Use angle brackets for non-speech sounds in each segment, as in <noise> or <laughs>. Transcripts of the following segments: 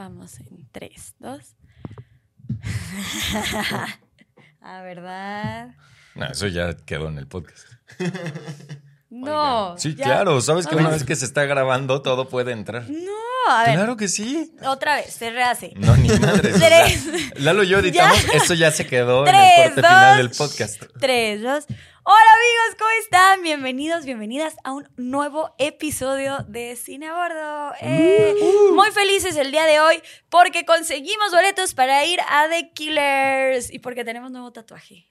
Vamos en 3, 2. ah, ¿verdad? No, eso ya quedó en el podcast. No. Sí, ya- claro. Sabes que una vez que se está grabando, todo puede entrar. No, a ver. Claro que sí. Otra vez, se rehace. No, ni o sea, Tres. Lalo y yo editamos, Ya. eso ya se quedó en Tres, el corte final del dos, podcast. 3, 2. Hola amigos, ¿cómo están? Bienvenidos, bienvenidas a un nuevo episodio de Cine a Bordo. Eh, Uh, Muy felices el día de hoy porque conseguimos boletos para ir a The Killers y porque tenemos nuevo tatuaje.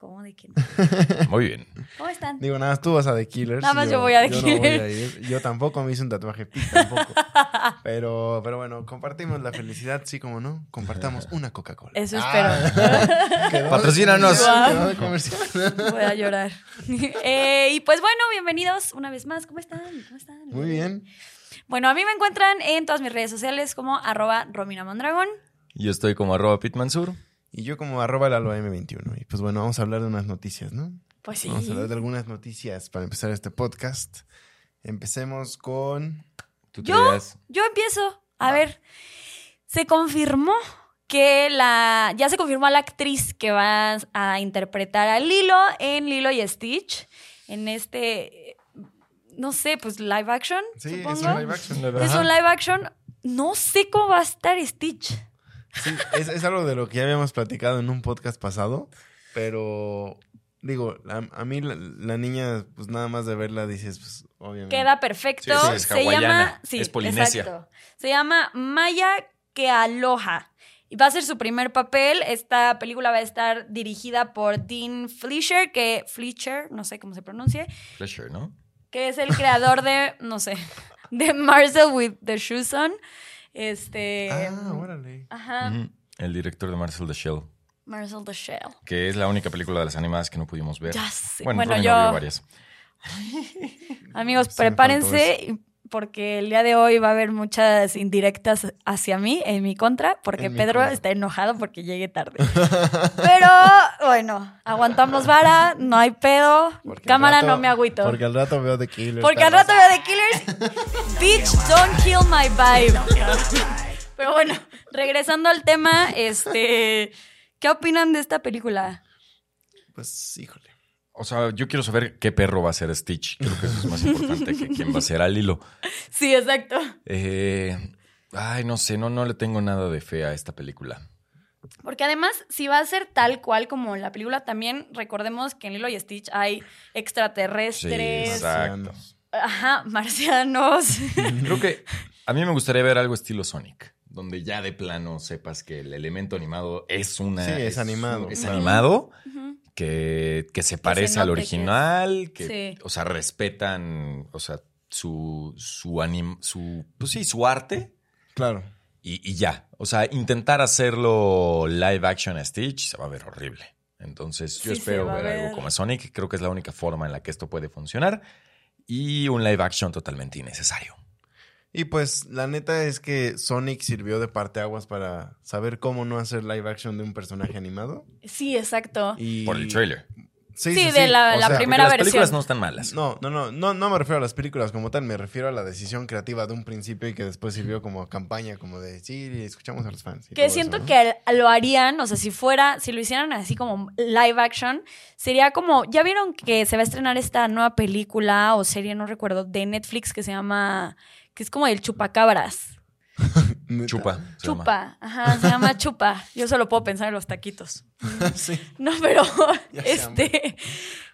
¿Cómo de que no? <laughs> Muy bien. ¿Cómo están? Digo, nada más tú vas a The Killers. Nada más yo voy a The yo no voy Killers. a ir. Yo tampoco me hice un tatuaje, Pete tampoco. <laughs> pero, pero bueno, compartimos la felicidad, sí como no. Compartamos una Coca-Cola. Eso Ah, espero. <laughs> de Patrocínanos. Voy a llorar. Eh, y pues bueno, bienvenidos una vez más. ¿Cómo están? ¿Cómo están? Muy bien. Bueno, a mí me encuentran en todas mis redes sociales como arroba Romina Mondragón. Yo estoy como arroba pitmansur. Y yo como arroba Lalo M21. Y pues bueno, vamos a hablar de unas noticias, ¿no? Pues sí. Vamos a hablar de algunas noticias para empezar este podcast. Empecemos con... ¿Tú ¿Yo? Yo empiezo. A ver, se confirmó que la. Ya se confirmó a la actriz que va a interpretar a Lilo en Lilo y Stitch. En este. No sé, pues live action. Sí, supongo. es un live action. Es Ajá. un live action. No sé cómo va a estar Stitch. Sí, es, es algo de lo que ya habíamos platicado en un podcast pasado, pero digo, a, a mí la, la niña, pues nada más de verla dices, pues obviamente. Queda perfecto. Sí, sí, es se llama. Sí, es polinesia. exacto. Se llama Maya que aloha. Y va a ser su primer papel. Esta película va a estar dirigida por Dean Fleischer, que Fleischer, no sé cómo se pronuncie, Pleasure, ¿no? que es el creador de, no sé, de Marcel with the Shoes on. Este. Ah, órale. Ajá. El director de Marcel the Shell, Marcel the Shell. que es la única película de las animadas que no pudimos ver. Ya sé. Bueno, Bueno, yo- no varias. <laughs> Amigos, prepárense porque el día de hoy va a haber muchas indirectas hacia mí, en mi contra, porque mi Pedro contra. está enojado porque llegué tarde. <laughs> Pero bueno, aguantamos vara, no hay pedo. Porque Cámara, rato- no me agüito. Porque al rato veo The Killers. Porque al rato veo The Killers. Bitch, don't kill my vibe. Pero bueno, regresando al tema, este. ¿Qué opinan de esta película? Pues, híjole. O sea, yo quiero saber qué perro va a ser Stitch. Creo que eso es más importante que quién va a ser al hilo. <laughs> Sí, exacto. Eh, ay, no sé, no, no le tengo nada de fe a esta película. Porque además, si va a ser tal cual como la película, también recordemos que en Lilo y Stitch hay extraterrestres, Sí, exacto. Ajá, marcianos. <laughs> Creo que a mí me gustaría ver algo estilo Sonic, donde ya de plano sepas que el elemento animado es una. Sí, es animado, Es claro. animado, Ujú. Que, que se parece al que original, que, Sí. o sea, respetan, o sea, su, su, anim- su, pues sí, su arte. Claro. Y, y ya. O sea, intentar hacerlo live action a Stitch se va a ver horrible. Entonces, yo Sí, espero ver, ver. algo como Sonic. Creo que es la única forma en la que esto puede funcionar. Y un live action totalmente innecesario. Y pues, la neta es que Sonic sirvió de parteaguas para saber cómo no hacer live action de un personaje animado. Sí, exacto. Y... Por el trailer. Sí, Sí, sí, de la- O la sea, primera las versión. películas no están malas. No, no, no, no, no me refiero a las películas como tal, me refiero a la decisión creativa de un principio y que después sirvió como campaña, como de sí, escuchamos a los fans. y Que todo siento eso, ¿no? que lo harían, o sea, si fuera, si lo hicieran así como live action, sería como, ¿ya vieron que se va a estrenar esta nueva película o serie, no recuerdo, de Netflix que se llama, que es como el chupacabras? <laughs> Chupa. se llama. Chupa, ajá, se llama <laughs> Chupa. Yo solo puedo pensar en los taquitos. <laughs> sí. No, pero este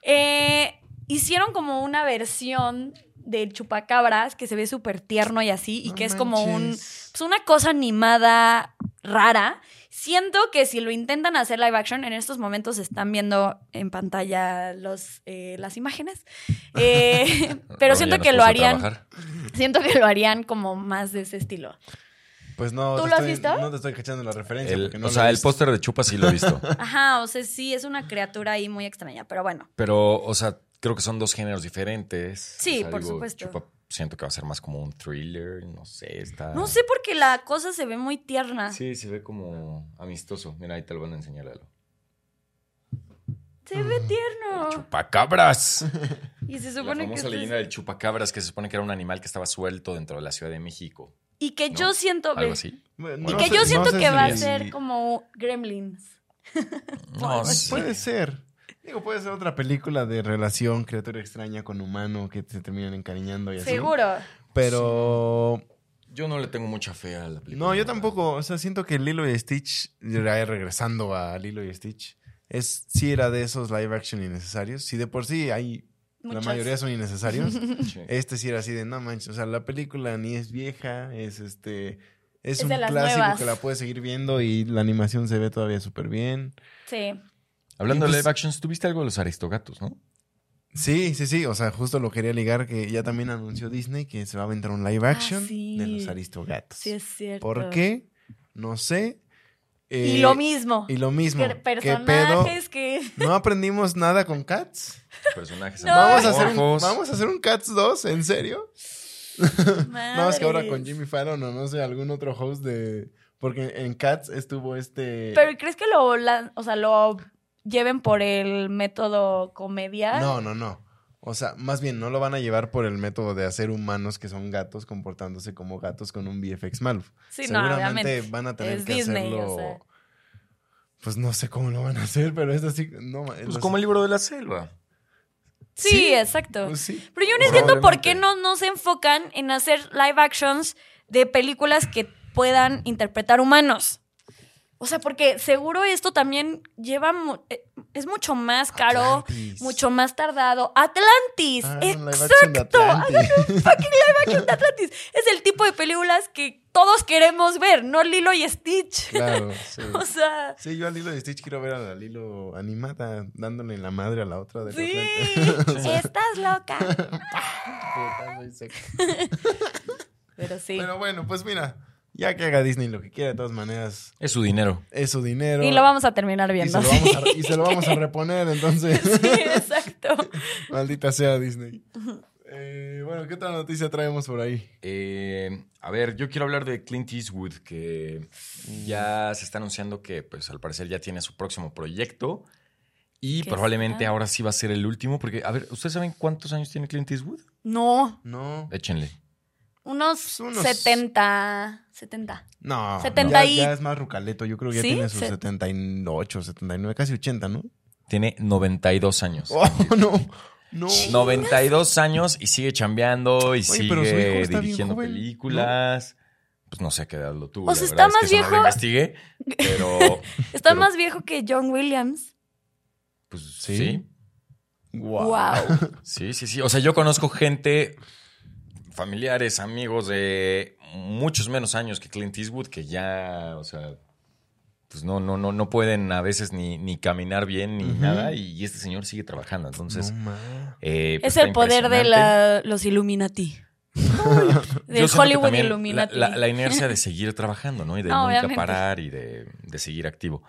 eh, hicieron como una versión del chupacabras que se ve súper tierno y así, y No que es como un pues una cosa animada rara. Siento que si lo intentan hacer live action, en estos momentos están viendo en pantalla los, eh, las imágenes. <laughs> Eh, pero siento que lo harían. trabajar. Siento que lo harían como más de ese estilo. Pues no, ¿Tú te lo has estoy- visto? No te estoy cachando la referencia. El- porque no o sea, el póster de Chupa sí lo he visto. <laughs> Ajá, o sea, sí, es una criatura ahí muy extraña, pero bueno. Pero, o sea, creo que son dos géneros diferentes. Sí, O sea, por digo, supuesto. Chupa siento que va a ser más como un thriller, no sé, está... No sé por qué la cosa se ve muy tierna. Sí, se ve como amistoso. Mira, ahí te lo van a enseñar, Lalo. Se ve tierno. Chupacabras. <laughs> Y se La supone que. famosa es- leyenda del chupacabras, que se supone que era un animal que estaba suelto dentro de la Ciudad de México. Y que ¿No? yo siento. Algo así. Bueno, Y no que sé- yo no siento sé que si- va a ser como Gremlins. <laughs> No. Puede ser. Digo, puede ser otra película de relación, criatura extraña con humano que se terminan encariñando y así. Seguro. Pero Yo no le tengo mucha fe a la película. no, yo tampoco. O sea, siento que Lilo y Stitch, ya regresando a Lilo y Stitch, es sí era de esos live action innecesarios. Si de por sí hay la mayoría son innecesarios. <laughs> Sí. este sí era así de no manches. O sea, la película ni es vieja, es este. Es, Es un clásico nuevas. que la puedes seguir viendo y la animación se ve todavía súper bien. Sí. Hablando de pues- live actions, tuviste algo de los Aristogatos, ¿no? Sí, sí, sí. O sea, justo lo quería ligar que ya también anunció Disney que se va a aventar un live action Ah, sí. de los Aristogatos. Sí, es cierto. ¿Por qué? No sé. Y Eh, lo mismo. Y lo mismo. Que ¿Qué pedo? personajes que. ¿No aprendimos nada con Cats? Personajes No. Vamos a, hacer un, vamos a hacer un Cats 2, ¿en serio? <laughs> Nada más que ahora con. Jimmy Fallon o no sé, algún otro host de... Porque en Cats estuvo este... Pero ¿crees que lo, o sea, lo lleven por el método comedia? No, no, no. O sea, más bien no lo van a llevar por el método de hacer humanos que son gatos comportándose como gatos con un VFX malo. Sí, no, Seguramente obviamente. van a tener Es que Disney, hacerlo. o sea. Pues no sé cómo lo van a hacer, pero es así. No, ma- Pues los- como el libro de la selva. Sí, Sí, exacto. pues sí. Pero yo no entiendo por qué no, no se enfocan en hacer live actions de películas que puedan interpretar humanos. O sea, porque seguro esto también lleva... mu- eh, es mucho más caro, Atlantis. mucho más tardado. Atlantis, Ah, exacto. Atlantis. Fucking live action de Atlantis. Es el tipo de películas que todos queremos ver, no Lilo y Stitch. Claro, <laughs> sí. O sea, Sí, yo a Lilo de Stitch quiero ver a la Lilo animada dándole la madre a la otra de sí, repente. <laughs> estás loca. <laughs> Pero sí. Pero bueno, pues mira, ya que haga Disney lo que quiera, de todas maneras, Es su dinero. es su dinero. y lo vamos a terminar y viendo. se lo vamos a, y se lo vamos a <laughs> reponer, entonces. <laughs> Sí, exacto. <laughs> Maldita sea Disney. Eh, bueno, ¿qué otra noticia traemos por ahí? Eh, a ver, yo quiero hablar de Clint Eastwood, que ya se está anunciando que, pues, al parecer ya tiene su próximo proyecto. Y ¿Qué probablemente será? ahora sí va a ser el último, porque, a ver, ¿ustedes saben cuántos años tiene Clint Eastwood? No, No. Échenle. Unos, Unos- 70. 70. No. 70 ya, y- ya es más rucaleto. Yo creo que ya ¿Sí? tiene sus Se- 78, 79, casi 80, ¿no? Tiene 92 años. Oh, <laughs> no. No. 92 años y sigue chambeando y Oye, pero su hijo sigue dirigiendo joven, películas. Pues no sé a qué edad lo tuvo. O sea, está es que más eso no viejo. lo investigué, pero <laughs> <laughs> Está Pero- más viejo que John Williams. pues ¿Sí? sí. Wow. Wow. Sí, sí, sí. O sea, yo conozco gente, familiares, amigos de muchos menos años que Clint Eastwood que ya, o sea, pues no, no, no, no pueden a veces ni, ni caminar bien ni nada y, y este señor sigue trabajando. Entonces, No, eh, pues es el poder de la- los Illuminati. <laughs> Que Hollywood Illuminati. La, la inercia de <laughs> seguir trabajando, ¿no? Y de No, nunca obviamente. parar y de, de seguir activo.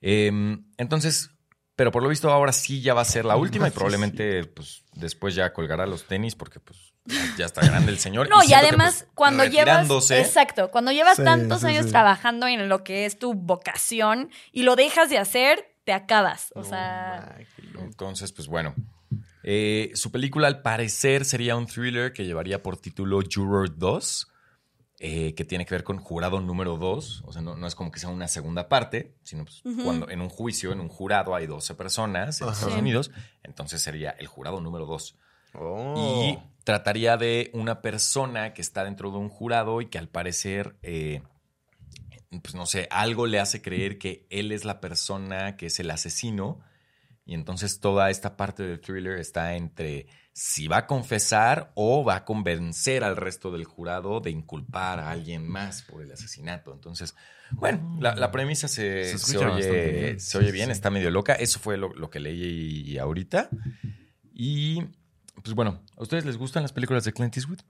Em, entonces, pero por lo visto ahora sí ya va a ser la <laughs> última y probablemente pues después ya colgará los tenis porque pues ya, está grande el señor. No, y, que, además, pues, cuando llevas. Exacto. Cuando llevas Sí, tantos sí, años sí. trabajando en lo que es tu vocación y lo dejas de hacer, te acabas. O No, sea. Entonces, pues bueno. Eh, su película al parecer sería un thriller que llevaría por título Juror 2, eh, que tiene que ver con jurado número 2. O sea, no, no es como que sea una segunda parte, sino pues, cuando en un juicio, en un jurado hay 12 personas en Ajá. Estados. Unidos, entonces sería el jurado número 2. Oh. Y trataría de una persona que está dentro de un jurado y que al parecer, eh, pues no sé, algo le hace creer que él es la persona que es el asesino. Y entonces toda esta parte del thriller está entre si va a confesar o va a convencer al resto del jurado de inculpar a alguien más por el asesinato. Entonces, bueno, la, la premisa se, Se oye, bien. se oye bien, sí. está medio loca. Eso fue lo, lo que leí ahorita. Y pues bueno, ¿a ustedes les gustan las películas de Clint Eastwood?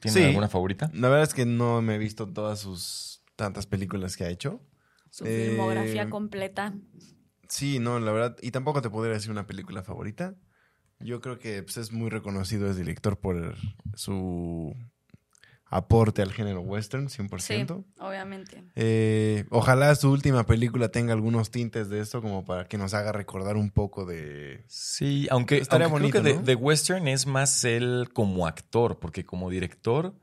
¿Tienen Sí. alguna favorita? La verdad es que no me he visto todas sus tantas películas que ha hecho. Su Eh, filmografía completa. Sí, no, la verdad. Y tampoco te podría decir una película favorita. Yo creo que pues, es muy reconocido es director por su aporte al género western, 100%. Sí, obviamente. Eh, ojalá su última película tenga algunos tintes de esto como para que nos haga recordar un poco de... Sí, aunque, Estaría aunque creo bonito, que de, ¿no? de western es más él como actor, porque como director,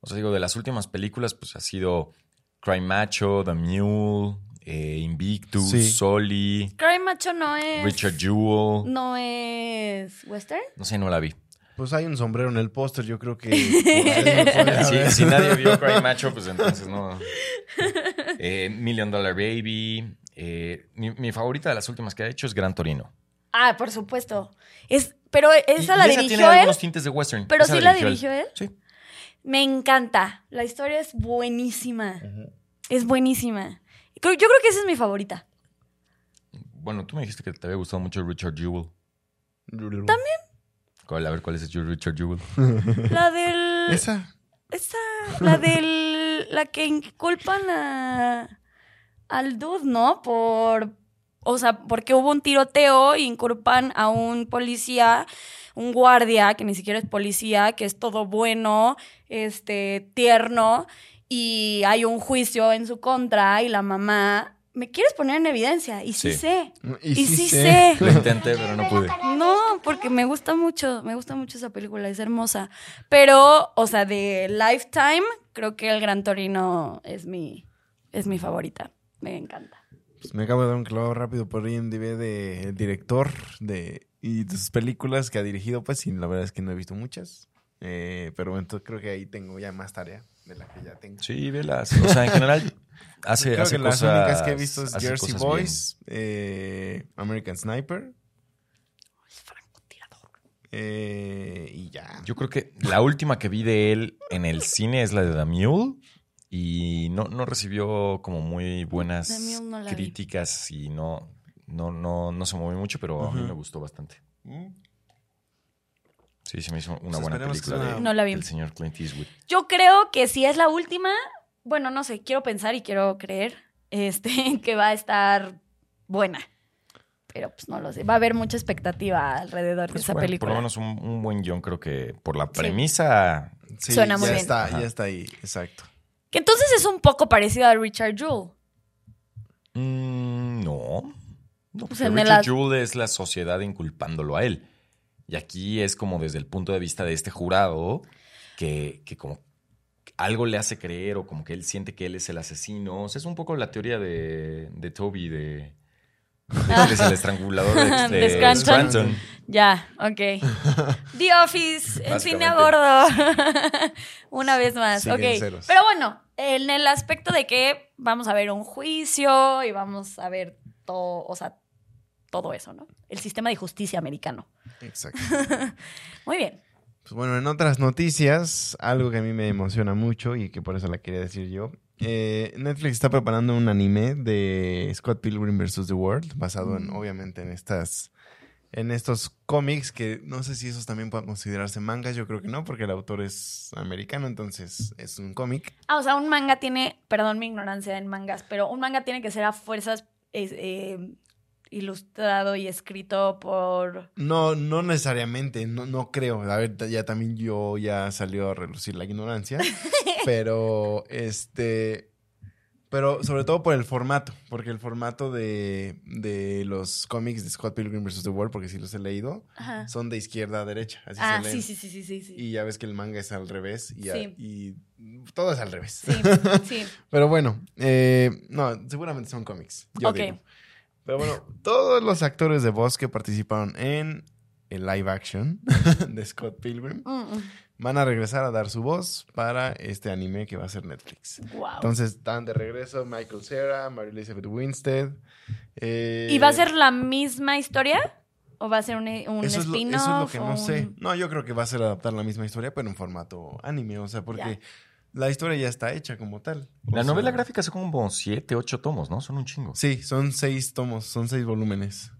O sea, digo, de las últimas películas, pues ha sido Cry Macho, The Mule, eh, Invictus, Sí. Soli, Cry Macho no es. Richard Jewell. No es. ¿Western? No sé, no la vi. Pues hay un sombrero en el póster, yo creo que... <laughs> Si, nadie vio <laughs> Cry Macho, pues entonces no. Eh, Million Dollar Baby. eh, mi, mi favorita de las últimas que ha hecho es Gran Torino. Ah, por supuesto. Es, pero esa Y- la y esa dirigió tiene él. algunos tintes de western. Pero Esa sí la dirigió él. Sí. Me encanta. La historia es buenísima. Es buenísima. Creo- Yo creo que esa es mi favorita. Bueno, tú me dijiste que te había gustado mucho Richard Jewell. También. ¿Cuál- A ver, ¿cuál es el Richard Jewell? <laughs> La del. <laughs> Esa. Esa. La del. La que inculpan a. Al dude, ¿no? Por. O sea, porque hubo un tiroteo y inculpan a un policía, un guardia, que ni siquiera es policía, que es todo bueno, este, tierno, y hay un juicio en su contra, y la mamá. ¿Me quieres poner en evidencia? Y sí, Sí. sé. Y, Y, sí sí sé. sé. <laughs> Lo intenté, pero no pude. No, porque me gusta mucho, me gusta mucho esa película, es hermosa. Pero, o sea, de Lifetime, creo que El Gran Torino es mi, es mi favorita. Me encanta. Pues me acabo de dar un clavo rápido por IMDb del director de, y de sus películas que ha dirigido, pues, y la verdad es que no he visto muchas. Eh, pero entonces creo que ahí tengo ya más tarea de la que ya tengo. Sí, velas. O sea, en general <laughs> hace, creo hace que las cosas. únicas que he visto es Jersey. Boys, eh, American Sniper eh, y ya. Yo creo que la última que vi de él en el cine es la de The Mule. Y no, no recibió como muy buenas no vi. críticas y no, no, no, no se movió mucho, pero a mí me gustó bastante. Sí, se me hizo una Pues buena película de- No la vi. del señor Clint Eastwood. Yo creo que si es la última, bueno, no sé, quiero pensar y quiero creer este, <laughs> que va a estar buena. Pero pues no lo sé. Va a haber mucha expectativa alrededor de Pues esa bueno, película. por lo menos un, un buen guion, creo que por la premisa. Sí, Suena muy ya bien. Está, Ajá. ya está ahí, exacto. Que entonces es un poco parecido a Richard Jewell. mm, no. No, el Richard Jewell es la sociedad inculpándolo a él. Y aquí es como desde el punto de vista de este jurado que, que como algo le hace creer o como que él siente que él es el asesino. O sea, es un poco la teoría de, de Toby de, él es el estrangulador de, <laughs> De de Scranton. Scranton. Ya, ok. The Office, el cine a gordo. <laughs> Una vez más, Siguen ok. ceros. Pero bueno, en el aspecto de que vamos a ver un juicio y vamos a ver todo, o sea, todo eso, ¿no? El sistema de justicia americano. Exacto. <laughs> Muy bien. Pues bueno, en otras noticias, algo que a mí me emociona mucho y que por eso la quería decir yo. eh, Netflix está preparando un anime de Scott Pilgrim vs. The World, basado en, Mm. obviamente, en estas. En estos cómics, que no sé si esos también puedan considerarse mangas, yo creo que no, porque el autor es americano, entonces es un cómic. Ah, o sea, un manga tiene, perdón mi ignorancia en mangas, pero un manga tiene que ser a fuerzas es, eh, ilustrado y escrito por... No, no necesariamente, no, no creo. A ver, ya también yo ya salió a relucir la ignorancia. <laughs> pero este. Pero sobre todo por el formato. Porque el formato de, de los cómics de Scott Pilgrim vs. The World, porque sí los he leído, Ajá. son de izquierda a derecha. Así Ah, se leen. sí, sí, sí, sí, sí. Y ya ves que el manga es al revés. Y, a- Sí. y todo es al revés. sí. sí. <laughs> Pero bueno, eh, no, seguramente son cómics. Yo Ok. digo. Pero bueno, todos los actores de voz que participaron en el live action <laughs> de Scott Pilgrim Mm, van a regresar a dar su voz para este anime que va a ser Netflix. Wow. Entonces están de regreso Michael Cera, Mary Elizabeth Winstead. eh, ¿Y va a ser la misma historia? ¿O va a ser un, un eso es, lo, spin-off? eso es lo que no sé. No, yo creo que va a ser adaptar la misma historia, pero en formato anime. O sea, porque Ya. La historia ya está hecha como tal. O La sea, novela gráfica son como siete, ocho tomos, ¿no? Son un chingo. Sí, son seis tomos, son seis volúmenes.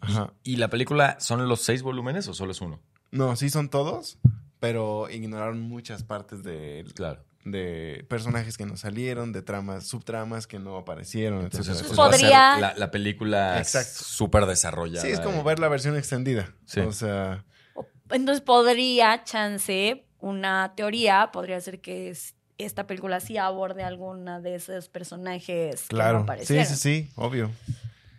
Ajá. ¿Y la película son los seis volúmenes o solo es uno? No, sí son todos, pero ignoraron muchas partes de, Claro. de personajes que no salieron, de tramas, subtramas que no aparecieron, Entonces, etcétera, pues, va a etcétera. Podría- ser la, la película Exacto. súper desarrollada. Sí, es como eh. ver la versión extendida. Sí. O sea, Entonces podría, chance, una teoría, podría ser que es- esta película sí aborde alguna de esos personajes que no claro. Sí, aparecieron. sí, sí, obvio.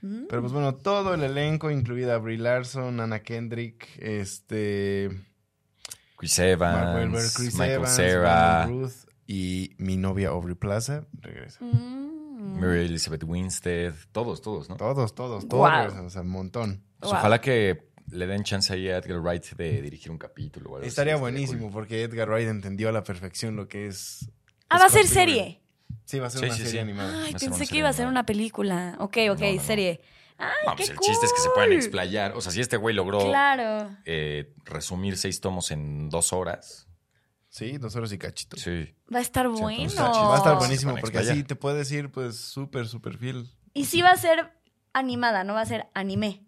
Mm. Pero pues bueno, todo el elenco, incluida Brie Larson, Anna Kendrick, este... Chris Mark Evans, Wahlberg, Chris Michael Evans, Brandon Ruth y mi novia Aubrey Plaza regresa. Mm. Mary Elizabeth Winstead, todos, todos, ¿no? Todos, todos, todos. O sea, un montón. Pues Wow. Ojalá que le den chance ahí a Edgar Wright de dirigir un capítulo. o algo así, Estaría buenísimo cool. porque Edgar Wright entendió a la perfección lo que es. Ah, va a ser Pilgrim. serie. Sí, va a ser Sí, una sí, serie sí. animada. Ay, pensé que iba a ser una película. Ok, ok, No, no, no. serie. Ay, No, qué pues el chiste es que se pueden explayar. O sea, si este güey logró Claro. eh, resumir seis tomos en dos horas, Sí, dos horas y cachito. sí. Va a estar Sí, bueno. entonces. Va a estar buenísimo porque explayar. así te puedes ir, pues, súper, súper fiel. Y sí va a ser animada, no va a ser anime.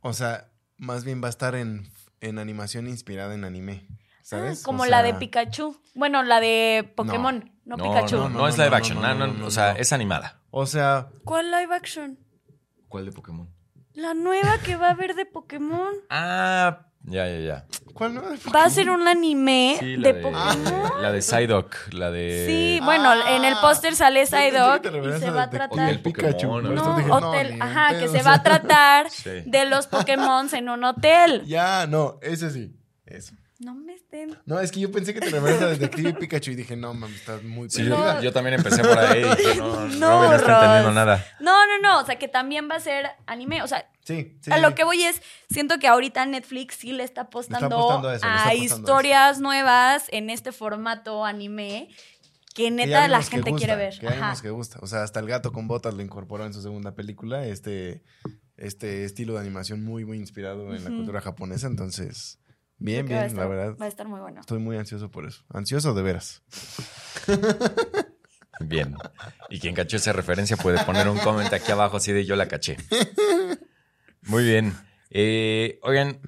O sea, más bien va a estar en, en animación inspirada en anime. ¿Sabes? Ah, como O la de Pikachu. Bueno, la de Pokémon, no, No, Pikachu. no, no, no, es live no, action. no, no, no, no, no, o sea, no. es animada. O sea, ¿Cuál live action? ¿Cuál de Pokémon? La nueva que va a haber de Pokémon. Ah, ya, ya, ya. ¿cuál no? Va a ser un anime Sí, la de de, Pokémon. la de Psyduck, la de... Sí, bueno, Ah. en el póster sale que Psyduck y se va a tratar. Hotel por ¿no? eso No, dije, hotel, ajá, que se va a tratar Sí. de los Pokémon en un hotel. Ya, no, ese sí. Eso. No me estén. No, es que yo pensé que te referías a Detective Pikachu y dije, no, mami, estás muy Sí, perdida. yo, yo también empecé por ahí y dije, no, no, No, no, no está entendiendo nada. No, no, no. O sea, que también va a ser anime. O sea, Sí, sí. a sí. lo que voy es, siento que ahorita Netflix sí le está apostando, apostando a eso, le está a apostando a historias nuevas en este formato anime que neta la que gente gusta, quiere ver. Que ya vimos que gusta. O sea, hasta el gato con botas lo incorporó en su segunda película. Este, este estilo de animación muy, muy inspirado en la cultura japonesa. Entonces, bien, bien, la verdad. Va a estar muy bueno. Estoy muy ansioso por eso. Ansioso de veras. <laughs> Bien. Y quien cachó esa referencia puede poner un comment aquí abajo así de yo la caché. Muy bien. Eh, oigan,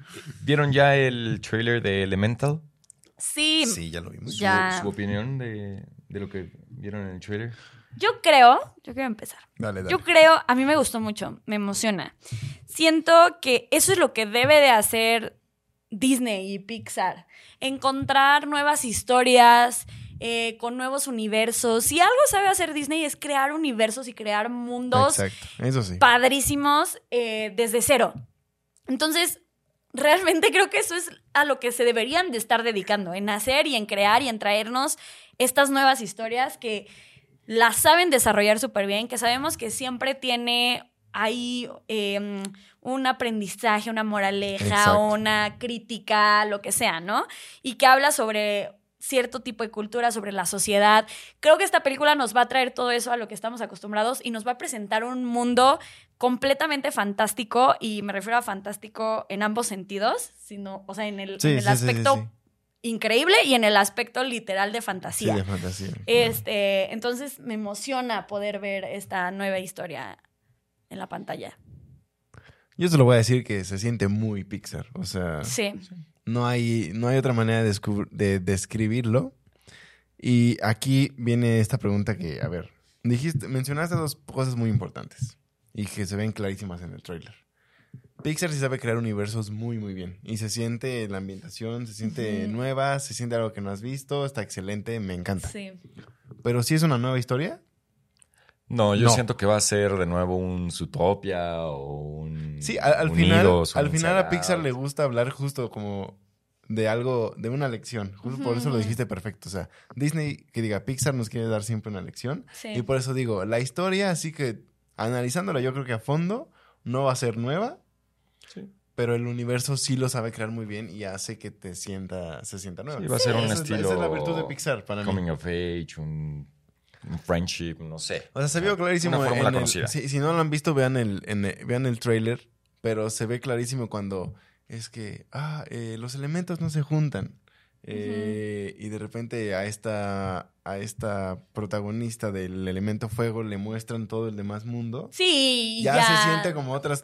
¿vieron ya el trailer de Elemental? Sí, Sí, ya lo vimos. Su, Ya. su opinión de, de lo que vieron en el trailer. yo creo, yo quiero empezar. Dale, dale. Yo creo, a mí me gustó mucho, me emociona. Siento que eso es lo que debe de hacer Disney y Pixar. Encontrar nuevas historias eh, con nuevos universos. Si algo sabe hacer Disney es crear universos y crear mundos Exacto, eso sí. padrísimos eh, desde cero. Entonces, realmente creo que eso es a lo que se deberían de estar dedicando, en hacer y en crear y en traernos estas nuevas historias que las saben desarrollar súper bien, que sabemos que siempre tiene ahí eh, un aprendizaje, una moraleja, Exacto. una crítica, lo que sea, ¿no? Y que habla sobre cierto tipo de cultura, sobre la sociedad. Creo que esta película nos va a traer todo eso a lo que estamos acostumbrados y nos va a presentar un mundo completamente fantástico y me refiero a fantástico en ambos sentidos, sino, o sea, en el, Sí, en el sí, sí, sí, aspecto sí. increíble y en el aspecto literal de Sí, fantasía. de fantasía. Este, entonces me emociona poder ver esta nueva historia en la pantalla. Yo te lo voy a decir que se siente muy Pixar. O sea, Sí. no hay, no hay otra manera de, de describirlo. Y aquí viene esta pregunta que, a ver, dijiste, mencionaste dos cosas muy importantes y que se ven clarísimas en el tráiler. Pixar sí sabe crear universos muy, muy bien. Y se siente la ambientación, se siente nueva, se siente algo que no has visto, está excelente, me encanta. Sí. Pero si es una nueva historia, No, yo No. siento que va a ser de nuevo un Zootopia o un. Sí, al, al final, al final a Pixar le gusta hablar justo como de algo, de una lección. Justo por eso lo dijiste perfecto. O sea, Disney, que diga, Pixar nos quiere dar siempre una lección. Sí. Y por eso digo, la historia, así que analizándola yo creo que a fondo, no va a ser nueva, Sí. pero el universo sí lo sabe crear muy bien y hace que te sienta, se sienta nueva. Sí, va a ser un Esa es la- estilo. esa es la virtud de Pixar para mí. Coming of age, un friendship, no sé. O sea, se vio clarísimo. Una fórmula en el- conocida. si, si no lo han visto, vean el, en el- vean el trailer. Pero se ve clarísimo cuando es que, ah, eh, los elementos no se juntan. Eh, Y de repente a esta, a esta protagonista del elemento fuego le muestran todo el demás mundo. Sí, Ya, ya. se siente como otras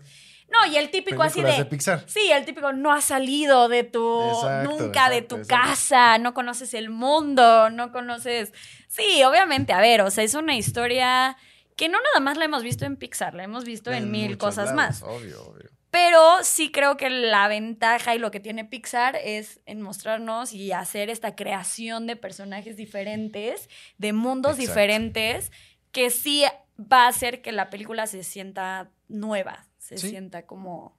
No, y el típico así de. de Pixar. Sí, el típico no has salido de tu. Exacto, nunca de tu exacto. casa, no conoces el mundo, no conoces. Sí, obviamente, a ver, o sea, es una historia que no nada más la hemos visto en Pixar, la hemos visto en, mil cosas lados, más. Obvio, obvio. Pero sí creo que la ventaja y lo que tiene Pixar es en mostrarnos y hacer esta creación de personajes diferentes, de mundos diferentes, que sí va a hacer que la película se sienta nueva, se Sí. sienta como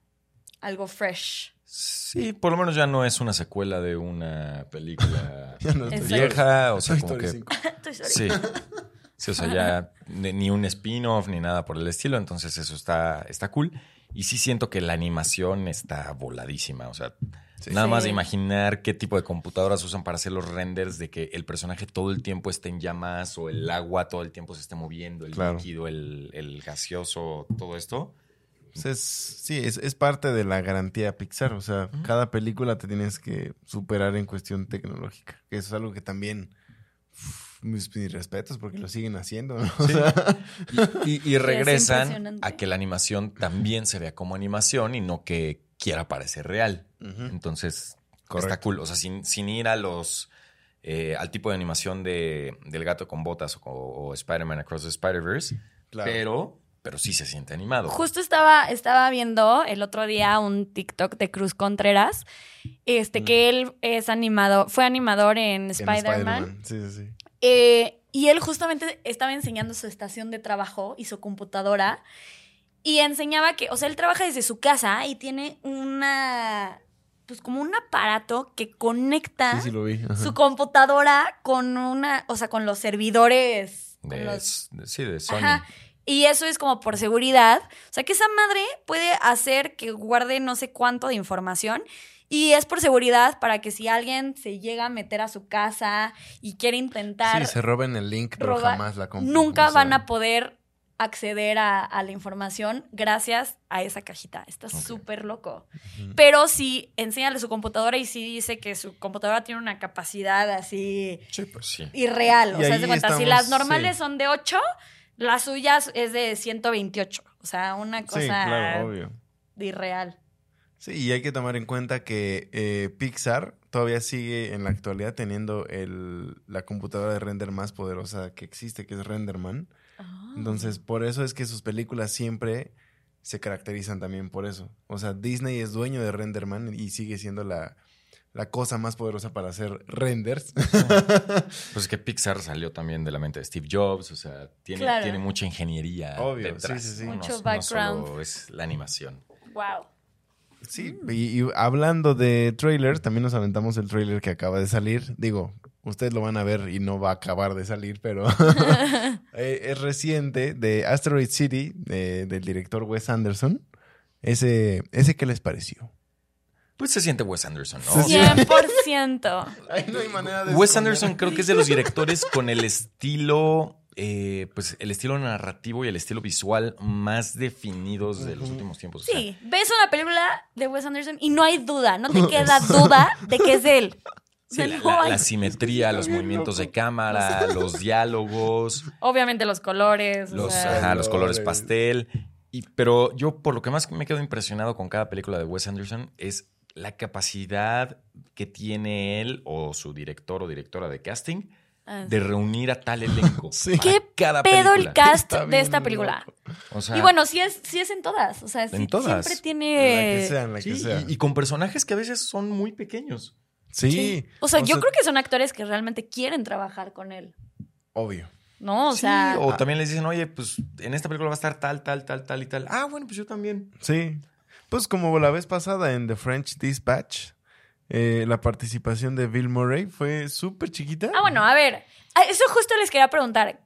algo fresh. Sí, por lo menos ya no es una secuela de una película <laughs> no vieja, o sea, como que 5. <laughs> Toy Story. Sí. Sí, o sea, ya ni un spin-off ni nada por el estilo, entonces eso está, está cool. Y sí siento que la animación está voladísima, o sea, Sí. nada más de imaginar qué tipo de computadoras usan para hacer los renders de que el personaje todo el tiempo esté en llamas o el agua todo el tiempo se esté moviendo, el Claro. líquido, el, el gaseoso, todo esto. Pues es- sí, es, es parte de la garantía Pixar. O sea, cada película te tienes que superar en cuestión tecnológica. Que eso es algo que también. mis, mis respetos porque lo siguen haciendo. ¿no? <laughs> O sea, Y, y- y <laughs> regresan a que la animación también se vea como animación y no que quiera parecer real. Entonces, Correcto. está cool. O sea, sin, sin ir a los. eh, al tipo de animación de, del gato con botas o, o Spider-Man Across the Spider-Verse. Claro. Pero, pero sí se siente animado. Justo estaba, estaba viendo el otro día un TikTok de Cruz Contreras, este, que él es animado, fue animador en Spider-Man. Sí, sí, sí. Eh, y él justamente estaba enseñando su estación de trabajo y su computadora. Y enseñaba que, o sea, él trabaja desde su casa y tiene una, pues como un aparato que conecta Sí, sí lo vi. su computadora con una, o sea, con los servidores. con De- los- de- sí, de Sony. Ajá. Y eso es como por seguridad. O sea, que esa madre puede hacer que guarde no sé cuánto de información. Y es por seguridad para que si alguien se llega a meter a su casa y quiere intentar Sí, se roben el link, pero jamás la nunca O sea, van a poder acceder a, a la información gracias a esa cajita. Está súper loco. Pero si enséñale su computadora y si dice que su computadora tiene una capacidad así Sí, pues sí. irreal. O sea, de cuenta, si las normales sí. son de 8, las suyas es de 128. O sea, una cosa Sí, claro, obvio. de irreal. Sí, y hay que tomar en cuenta que eh, Pixar todavía sigue en la actualidad teniendo el, la computadora de render más poderosa que existe, que es Renderman. Ah. Entonces, por eso es que sus películas siempre se caracterizan también por eso. O sea, Disney es dueño de Renderman y sigue siendo la, la cosa más poderosa para hacer renders. <laughs> <laughs> Pues es que Pixar salió también de la mente de Steve Jobs, o sea, tiene, Claro. tiene mucha ingeniería Obvio, detrás. sí, sí, sí. No- Mucho no background. solo es la animación. Wow. Sí, y, y hablando de trailers, también nos aventamos el trailer que acaba de salir. Digo, ustedes lo van a ver y no va a acabar de salir, pero <laughs> eh, es reciente de Asteroid City, de- del director Wes Anderson. Ese, ese ¿qué les pareció? Pues se siente Wes Anderson, ¿no? Se O sea, 100%. Ay, no hay manera de Wes esconder. Anderson creo que es de los directores con el estilo, eh, pues el estilo narrativo y el estilo visual más definidos de los últimos tiempos. O sea, Sí, ves una película de Wes Anderson y no hay duda, no te <laughs> queda duda de que es de él. O sí, sea, la, no la- hay- la simetría, los movimientos de cámara, <laughs> los diálogos, Obviamente los colores. o los, sea, ajá, los colores colores. pastel. Y, pero yo, por lo que más me quedo impresionado con cada película de Wes Anderson es la capacidad que tiene él o su director o directora de casting ah, de reunir a tal elenco. <laughs> Sí. para ¿Qué cada pedo el cast Está de esta película? loco. O sea, y bueno, sí es, sí es en todas. O sea, sí, En todas. siempre En tiene. la que sea, en la sí, que sea. y, y con personajes que a veces son muy pequeños. Sí. Sí. O sea, yo creo que son actores que realmente quieren trabajar con él. Obvio. ¿No? O Sí, sea. o también les dicen, oye, pues en esta película va a estar tal, tal, tal, tal y tal. Ah, bueno, pues yo también. Sí. Pues como la vez pasada en The French Dispatch, eh, la participación de Bill Murray fue súper chiquita. Ah, bueno, a ver. Eso justo les quería preguntar.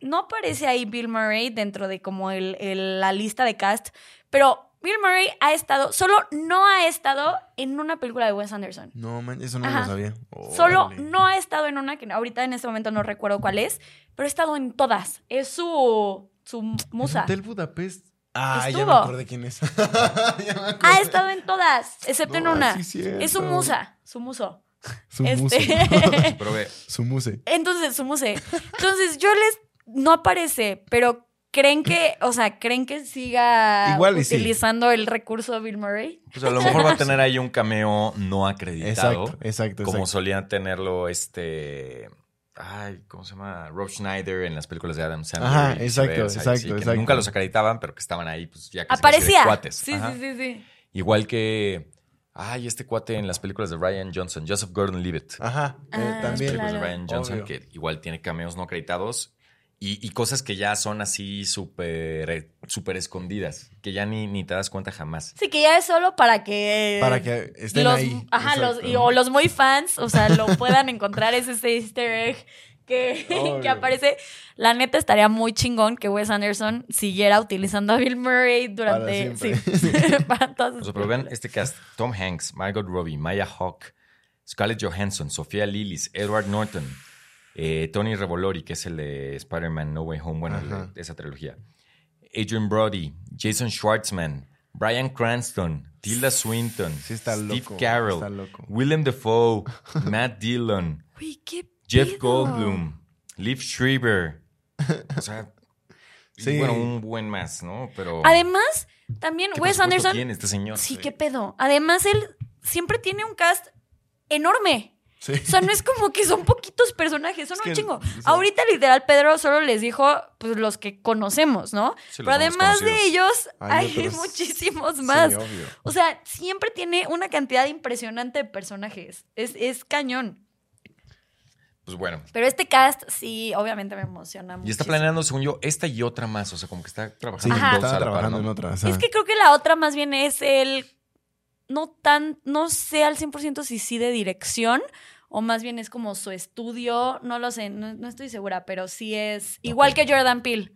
No aparece ahí Bill Murray dentro de como el, el- la lista de cast, pero Bill Murray ha estado, solo no ha estado en una película de Wes Anderson. No, man, eso no Ajá. lo sabía. Solo no ha estado en una que ahorita en este momento no recuerdo cuál es, pero ha estado en todas. Es su, su musa. Hotel Budapest. Ah, ya Estuvo. me acordé quién es. <laughs> Ya. Ha estado en todas, excepto en una. sí, es su musa, su muso. Su Este- muse. <laughs> <laughs> Su muse. Entonces, su muse. Entonces, yo les no aparece, pero creen que, o sea, creen que siga Igual y sí. utilizando el recurso Bill Murray. pues a lo mejor va a tener ahí un cameo no acreditado. Exacto, exacto, Como exacto. solían tenerlo este. Ay, ¿cómo se llama? Rob Schneider en las películas de Adam Sandler. Ajá, exacto, exacto, que exacto. Nunca los acreditaban, pero que estaban ahí, pues ya casi, casi de Aparecía. cuates. Sí, Ajá. sí, sí, sí. Igual que. Ay, este cuate en las películas de Ryan Johnson, Joseph Gordon Levitt. Ajá, eh, Ah, también. películas de. Ryan Johnson, Obvio. que igual tiene cameos no acreditados. Y, y cosas que ya son así súper súper escondidas, que ya ni, ni te das cuenta jamás. Sí, que ya es solo para que. Para que estén los, ahí. Ajá, los, y- o los muy fans, o sea, lo puedan encontrar ese easter egg que, <laughs> que aparece. La neta estaría muy chingón que Wes Anderson siguiera utilizando a Bill Murray durante. Para siempre. sí, <laughs> para todas <laughs> sus O sea, pero vean este cast: Tom Hanks, Margot Robbie, Maya Hawke, Scarlett Johansson, Sofía Lillis, Edward Norton, eh, Tony Revolori, que es el de Spider-Man No Way Home, bueno, el Ajá. de esa trilogía. Adrian Brody, Jason Schwartzman, Brian Cranston, Tilda Swinton, Sí está Steve loco, Carroll, está loco. Willem Dafoe, <laughs> Matt Dillon, Jeff. Goldblum, Liv Schreiber. O sea, <laughs> Sí. bueno, un buen más, ¿no? Pero. Además, también ¿qué Wes Anderson. tiene este señor? Sí, qué pedo. Además, él siempre tiene un cast enorme. Sí. O sea, no es como que son poquitos personajes, son Es un que, chingo. o sea- Ahorita, literal, Pedro solo les dijo pues los que conocemos, ¿no? Sí, Pero más además de ellos, Hay hay, otros. <laughs> muchísimos más. obvio. o sea, siempre tiene una cantidad impresionante de personajes. Es, es cañón. Pues bueno. Pero este cast, sí, obviamente me emociona mucho. Y está planeando, según yo, esta y otra más. O sea, como que está Sí, trabajando en dos estaba a la par, trabajando ¿no? en otra. o sea, Es que creo que la otra más bien es el. No tan. No sé al 100% si sí de dirección. O más bien es como su estudio. No lo sé, no, no estoy segura, pero sí es. Igual que Jordan Peele.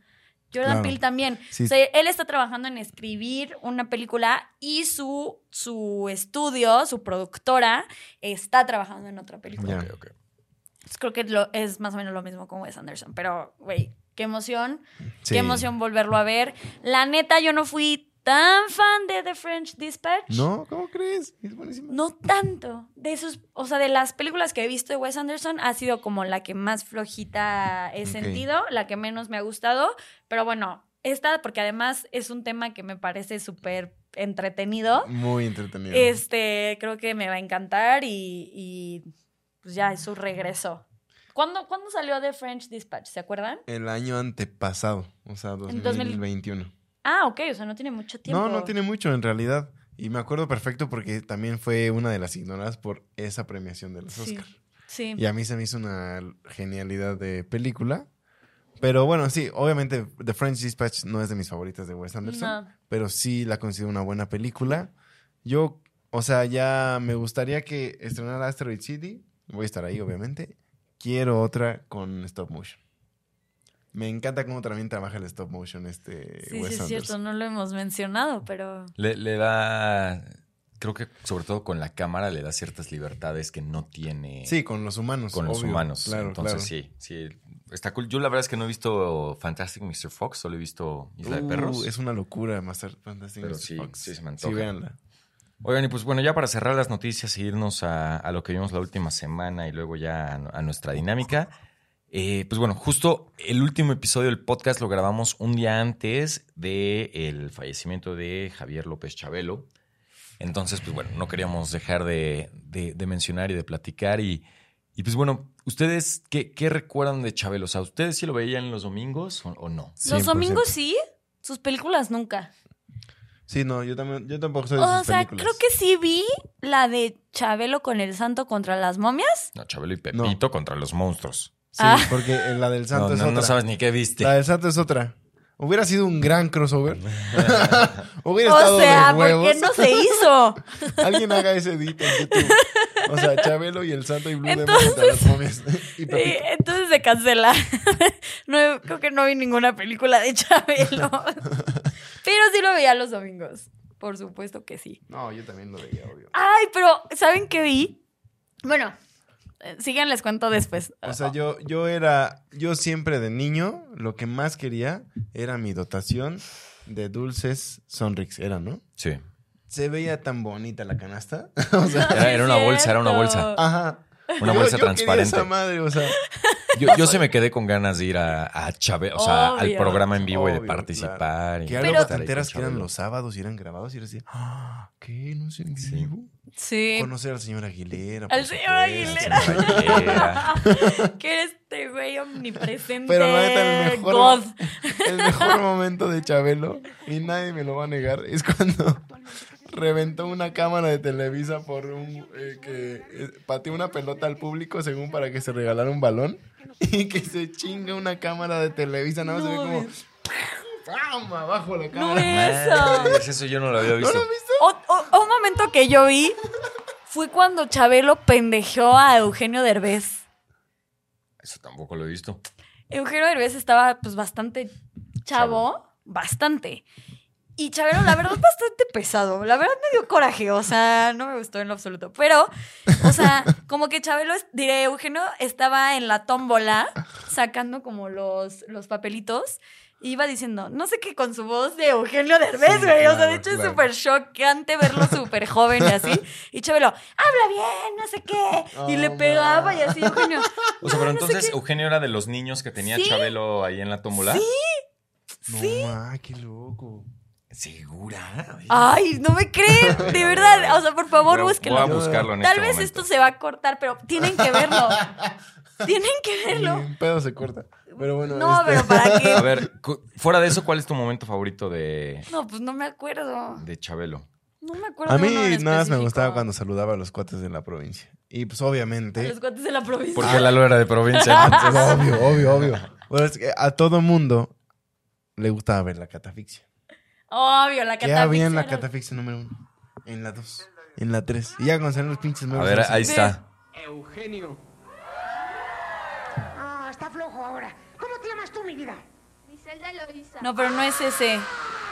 Jordan Claro. Peele también. Sí. O sea, él está trabajando en escribir una película y su, su estudio, su productora, está trabajando en otra película. Ya. Ok, ok. Entonces, creo que lo- es más o menos lo mismo con Wes Anderson. Pero, güey, qué emoción. sí. Qué emoción volverlo a ver. La neta, yo no fui tan fan de The French Dispatch. No, ¿cómo crees? Es buenísimo. No tanto. De sus, o sea, de las películas que he visto de Wes Anderson, ha sido como la que más flojita he sentido, la que menos me ha gustado. Pero bueno, esta, porque además es un tema que me parece súper entretenido. Muy entretenido. Este, creo que me va a encantar y, y, pues ya es su regreso. ¿Cuándo, ¿Cuándo salió The French Dispatch? ¿Se acuerdan? El año antepasado, o sea, En 2000. 2021. Ah, ok, o sea, no tiene mucho tiempo. No, no tiene mucho en realidad. Y me acuerdo perfecto porque también fue una de las ignoradas por esa premiación de los Sí. Oscar. Sí. Y a mí se me hizo una genialidad de película. Pero bueno, sí, obviamente The French Dispatch no es de mis favoritas de Wes Anderson. No. Pero sí la considero una buena película. Yo, o sea, ya me gustaría que estrenara Asteroid City. Voy a estar ahí, obviamente. Quiero otra con stop motion. Me encanta cómo también trabaja el stop motion este Sí, Wes sí, es cierto, no lo hemos mencionado, pero Le, le da. Creo que sobre todo con la cámara le da ciertas libertades que no tiene Sí, con los humanos. con los humanos. Claro, Entonces claro. sí, sí. Está cool. Yo la verdad es que no he visto Fantastic Mr. Fox, solo he visto Isla de Uh, Perros. Es una locura, Master Fantastic Pero Mr. sí, Fox. sí se me Sí, antoja. véanla. Oigan, y pues bueno, ya para cerrar las noticias e irnos a, a lo que vimos la última semana y luego ya a, a nuestra dinámica. Eh, pues bueno, justo el último episodio del podcast lo grabamos un día antes del fallecimiento de Javier López Chabelo. Entonces, pues bueno, no queríamos dejar de, de- de mencionar y de platicar. Y, y, pues bueno, ¿ustedes qué, qué recuerdan de Chabelo? O sea, ¿ustedes sí lo veían los domingos o, o no? los 100%. domingos sí, sus películas nunca. Sí, no, yo también, yo tampoco soy de O sus sea, películas. creo que sí vi la de Chabelo con el santo contra las momias. No, Chabelo y Pepito contra los monstruos. Sí, Ah. porque la del santo No, es no, otra. no sabes ni qué viste. La del santo es otra. Hubiera sido un gran crossover. <laughs> Hubiera O estado sea, de ¿por huevos. qué no se hizo? <laughs> Alguien haga ese edit en YouTube. O sea, Chabelo y el santo y Blue Demon Entonces- contra las momias. <laughs> y Sí, entonces se cancela. No, creo que no vi ninguna película de Chabelo. Pero sí lo veía los domingos. Por supuesto que sí. No, yo también lo veía, obvio. Ay, pero ¿saben qué vi? Bueno, eh, sigan, les cuento después. O sea, yo, yo era, yo siempre de niño, lo que más quería era mi dotación de dulces Sonrix, era, ¿no? Sí. Se veía tan bonita la canasta. <laughs> o sea, Era, era una bolsa, era una bolsa. ajá. Una Yo- bolsa yo transparente. esa madre, o sea, Yo, yo se me quedé con ganas de ir a, a Chávez, o sea, al programa en vivo y de participar. y que algo con enteras que eran los sábados y eran grabados y eras así, ah, ¿qué? ¿No sé en Sí. vivo? Sí. Conocer al señor Aguilera. Al señor supuesto. Aguilera. Señor Aguilera. <laughs> que eres este güey omnipresente. Pero la neta, el mejor, God. el mejor momento de Chabelo, y nadie me lo va a negar, es cuando reventó una cámara de Televisa por un... eh, que eh, pateó una pelota al público según para que se regalara un balón. <laughs> y que se chinga una cámara de Televisa, nada más se ve No, como. ¡pam! abajo la No cámara. eso. Madres, eso yo no lo había ¿No visto. lo has visto? O- o- un momento que yo vi fue cuando Chabelo pendejeó a Eugenio Derbez. Eso tampoco lo he visto. Eugenio Derbez estaba pues bastante chavo, bastante. Y Chabelo, la verdad, bastante pesado. La verdad me dio coraje, o sea, no me gustó en lo absoluto. Pero, o sea, como que Chabelo, es- diré, Eugenio estaba en la tómbola sacando como los, los papelitos. y Iba diciendo, no sé qué con su voz de Eugenio Derbez, Sí, güey. o sea, de hecho es súper chocante verlo súper joven y así. Y Chabelo, habla bien, no sé qué. Y le pegaba y así, Eugenio. O sea, pero "No, no sé entonces qué". Eugenio era de los niños que tenía Sí. Chabelo ahí en la tómbola. Sí. No, Sí. ma, qué loco. ¿Segura? Ay, no me creen, de verdad. O sea, por favor, a- búsquenlo. Voy a buscarlo en Tal este vez momento. esto se va a cortar, pero tienen que verlo. <laughs> tienen que verlo. un pedo se corta. Pero bueno, No, este- pero ¿para A qué? ver, cu- fuera de eso, ¿cuál es tu momento favorito de, No, pues no me acuerdo. de Chabelo? No me acuerdo. A de mí uno en nada más me gustaba cuando saludaba a los cuates de la provincia. Y pues A obviamente... Los cuates de la provincia. Porque Lalo era de provincia. Pues, <laughs> entonces- obvio, obvio, obvio. Bueno, es que a todo mundo le gustaba ver la catafixia. Obvio, la ¿Qué catafixia. había en la catafixia número uno? En la dos. En la tres. Y ya cuando salen los pinches A ver, ahí está. Eugenio. Ah, está flojo ahora. ¿Cómo te llamas tú, mi vida? Griselda Loiza. No, pero no es ese.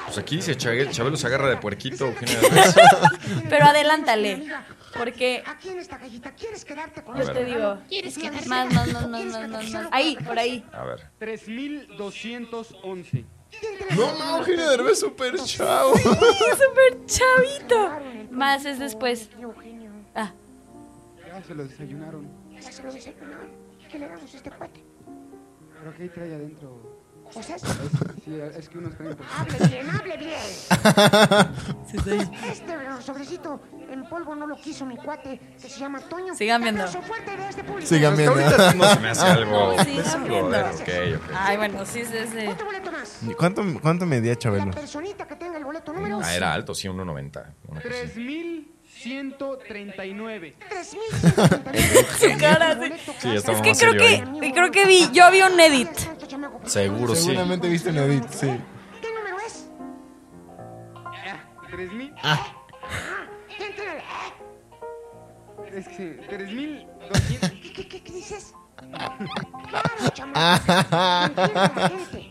Pues aquí dice Chabe- Chabelo se agarra de puerquito. Eugenio. <laughs> Pero adelántale. Porque Aquí en esta gallita, ¿quieres quedarte con yo te digo. ¿Quieres quedar? Más, más, más, más, más, más, más. Ahí, por ahí. A ver. 3211. No, no, Eugenio Derbez súper chavo. Súper chavito. Más es después. Ah, ya se lo desayunaron. Ya se lo desayunaron. ¿Qué le damos a este cuate? ¿Pero qué trae adentro? ¿Cosas? sí, es que traen por... Hable bien, hable bien. Este sobrecito en polvo no lo quiso mi cuate, que se llama Toño. Sigan viendo. Aplauso fuerte de este público. Sigan viendo. ahorita no se me hace algo. Sigan viendo. a ver, ok, ok. Ay, bueno, sí es ese. Otro boleto más. ¿Cuánto, cuánto medía La Chabelo? personita que tenga el boleto número Ah, era alto, sí, 1.90. una cosa así. 3139. Su cara, sí. Sí, ya Es que más creo serio que, creo que vi, yo vi un edit. Seguro sí. Seguramente viste un edit, sí. ¿Qué número es? 3000. Ah, Entre- Es que 3200. ¿Qué, qué, qué, qué dices? Claro, chamaco. <laughs> Entiende la gente.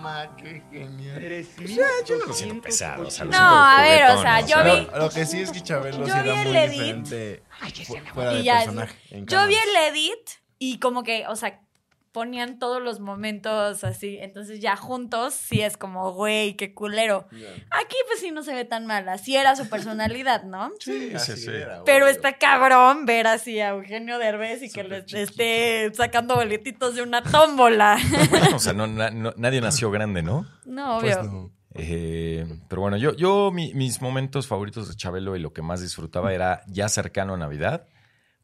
No, ma, qué genial. 3200. Yo no lo siento pesado, o sea, lo No, siento a ver, o sea, yo vi- lo que sí es que Chabelo sí era el muy edit. diferente Ay, fuera Y de personaje. en yo vi el edit y como que, o sea, ponían todos los momentos así. Entonces ya juntos sí es como, güey, qué culero. Aquí pues sí no se ve tan mal. Así era su personalidad, ¿no? Sí, <laughs> sí, así sí. era, Pero obvio. está cabrón ver así a Eugenio Derbez y que le chiquito. esté sacando boletitos de una tómbola. <laughs> Bueno, o sea, no, na- no- nadie nació grande, ¿no? no, obvio. Pues no. Eh, pero bueno, yo, yo mi- mis momentos favoritos de Chabelo y lo que más disfrutaba era ya cercano a Navidad,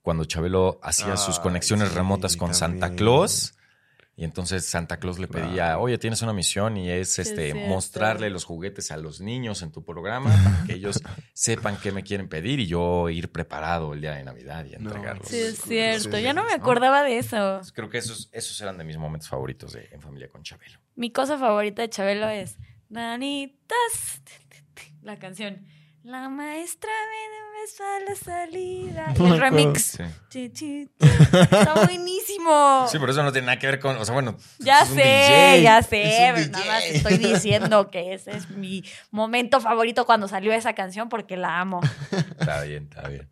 cuando Chabelo hacía sus conexiones sí, remotas con Santa. Claus. Y entonces Santa Claus le pedía, oye, tienes una misión y es este mostrarle los juguetes a los niños en tu programa <laughs> para que ellos sepan qué me quieren pedir y yo ir preparado el día de Navidad y No, entregarlos. Sí, es cierto. sí, Ya no me ¿no? acordaba de eso. Creo que esos, esos eran de mis momentos favoritos de En Familia con Chabelo. Mi cosa favorita de Chabelo es Danitas. La canción. La maestra me a la salida. Y <laughs> el remix. Sí. Chi, chi, chi. Está <laughs> buenísimo. Sí, pero eso no tiene nada que ver con, o sea, bueno, Ya es un sé, DJ. ya es sé. Nada más estoy diciendo que <laughs> ese es mi momento favorito cuando salió esa canción porque la amo. Está bien, está bien.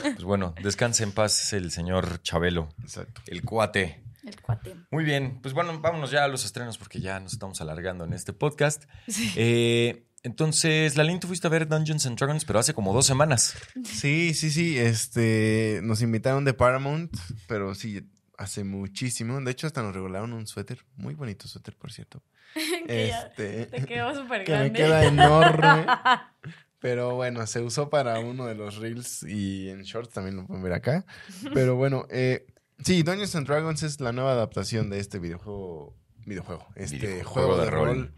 Pues bueno, descanse en paz el señor Chabelo, Exacto. el cuate. El cuate. Muy bien, pues bueno, vámonos ya a los estrenos porque ya nos estamos alargando en este podcast. Sí. Eh, entonces, Lalín, tú fuiste a ver Dungeons and Dragons, pero hace como dos semanas. Sí, sí, sí. Este, nos invitaron de Paramount, pero sí, hace muchísimo. De hecho, hasta nos regalaron un suéter. Muy bonito suéter, por cierto. <laughs> que ya Este, te quedó súper <laughs> que me grande. queda enorme. <laughs> Pero bueno, se usó para uno de los reels y en shorts también lo pueden ver acá. Pero bueno, eh, sí, Dungeons and Dragons es la nueva adaptación de este videojuego, videojuego, este Videojuego juego de, de rol. rol.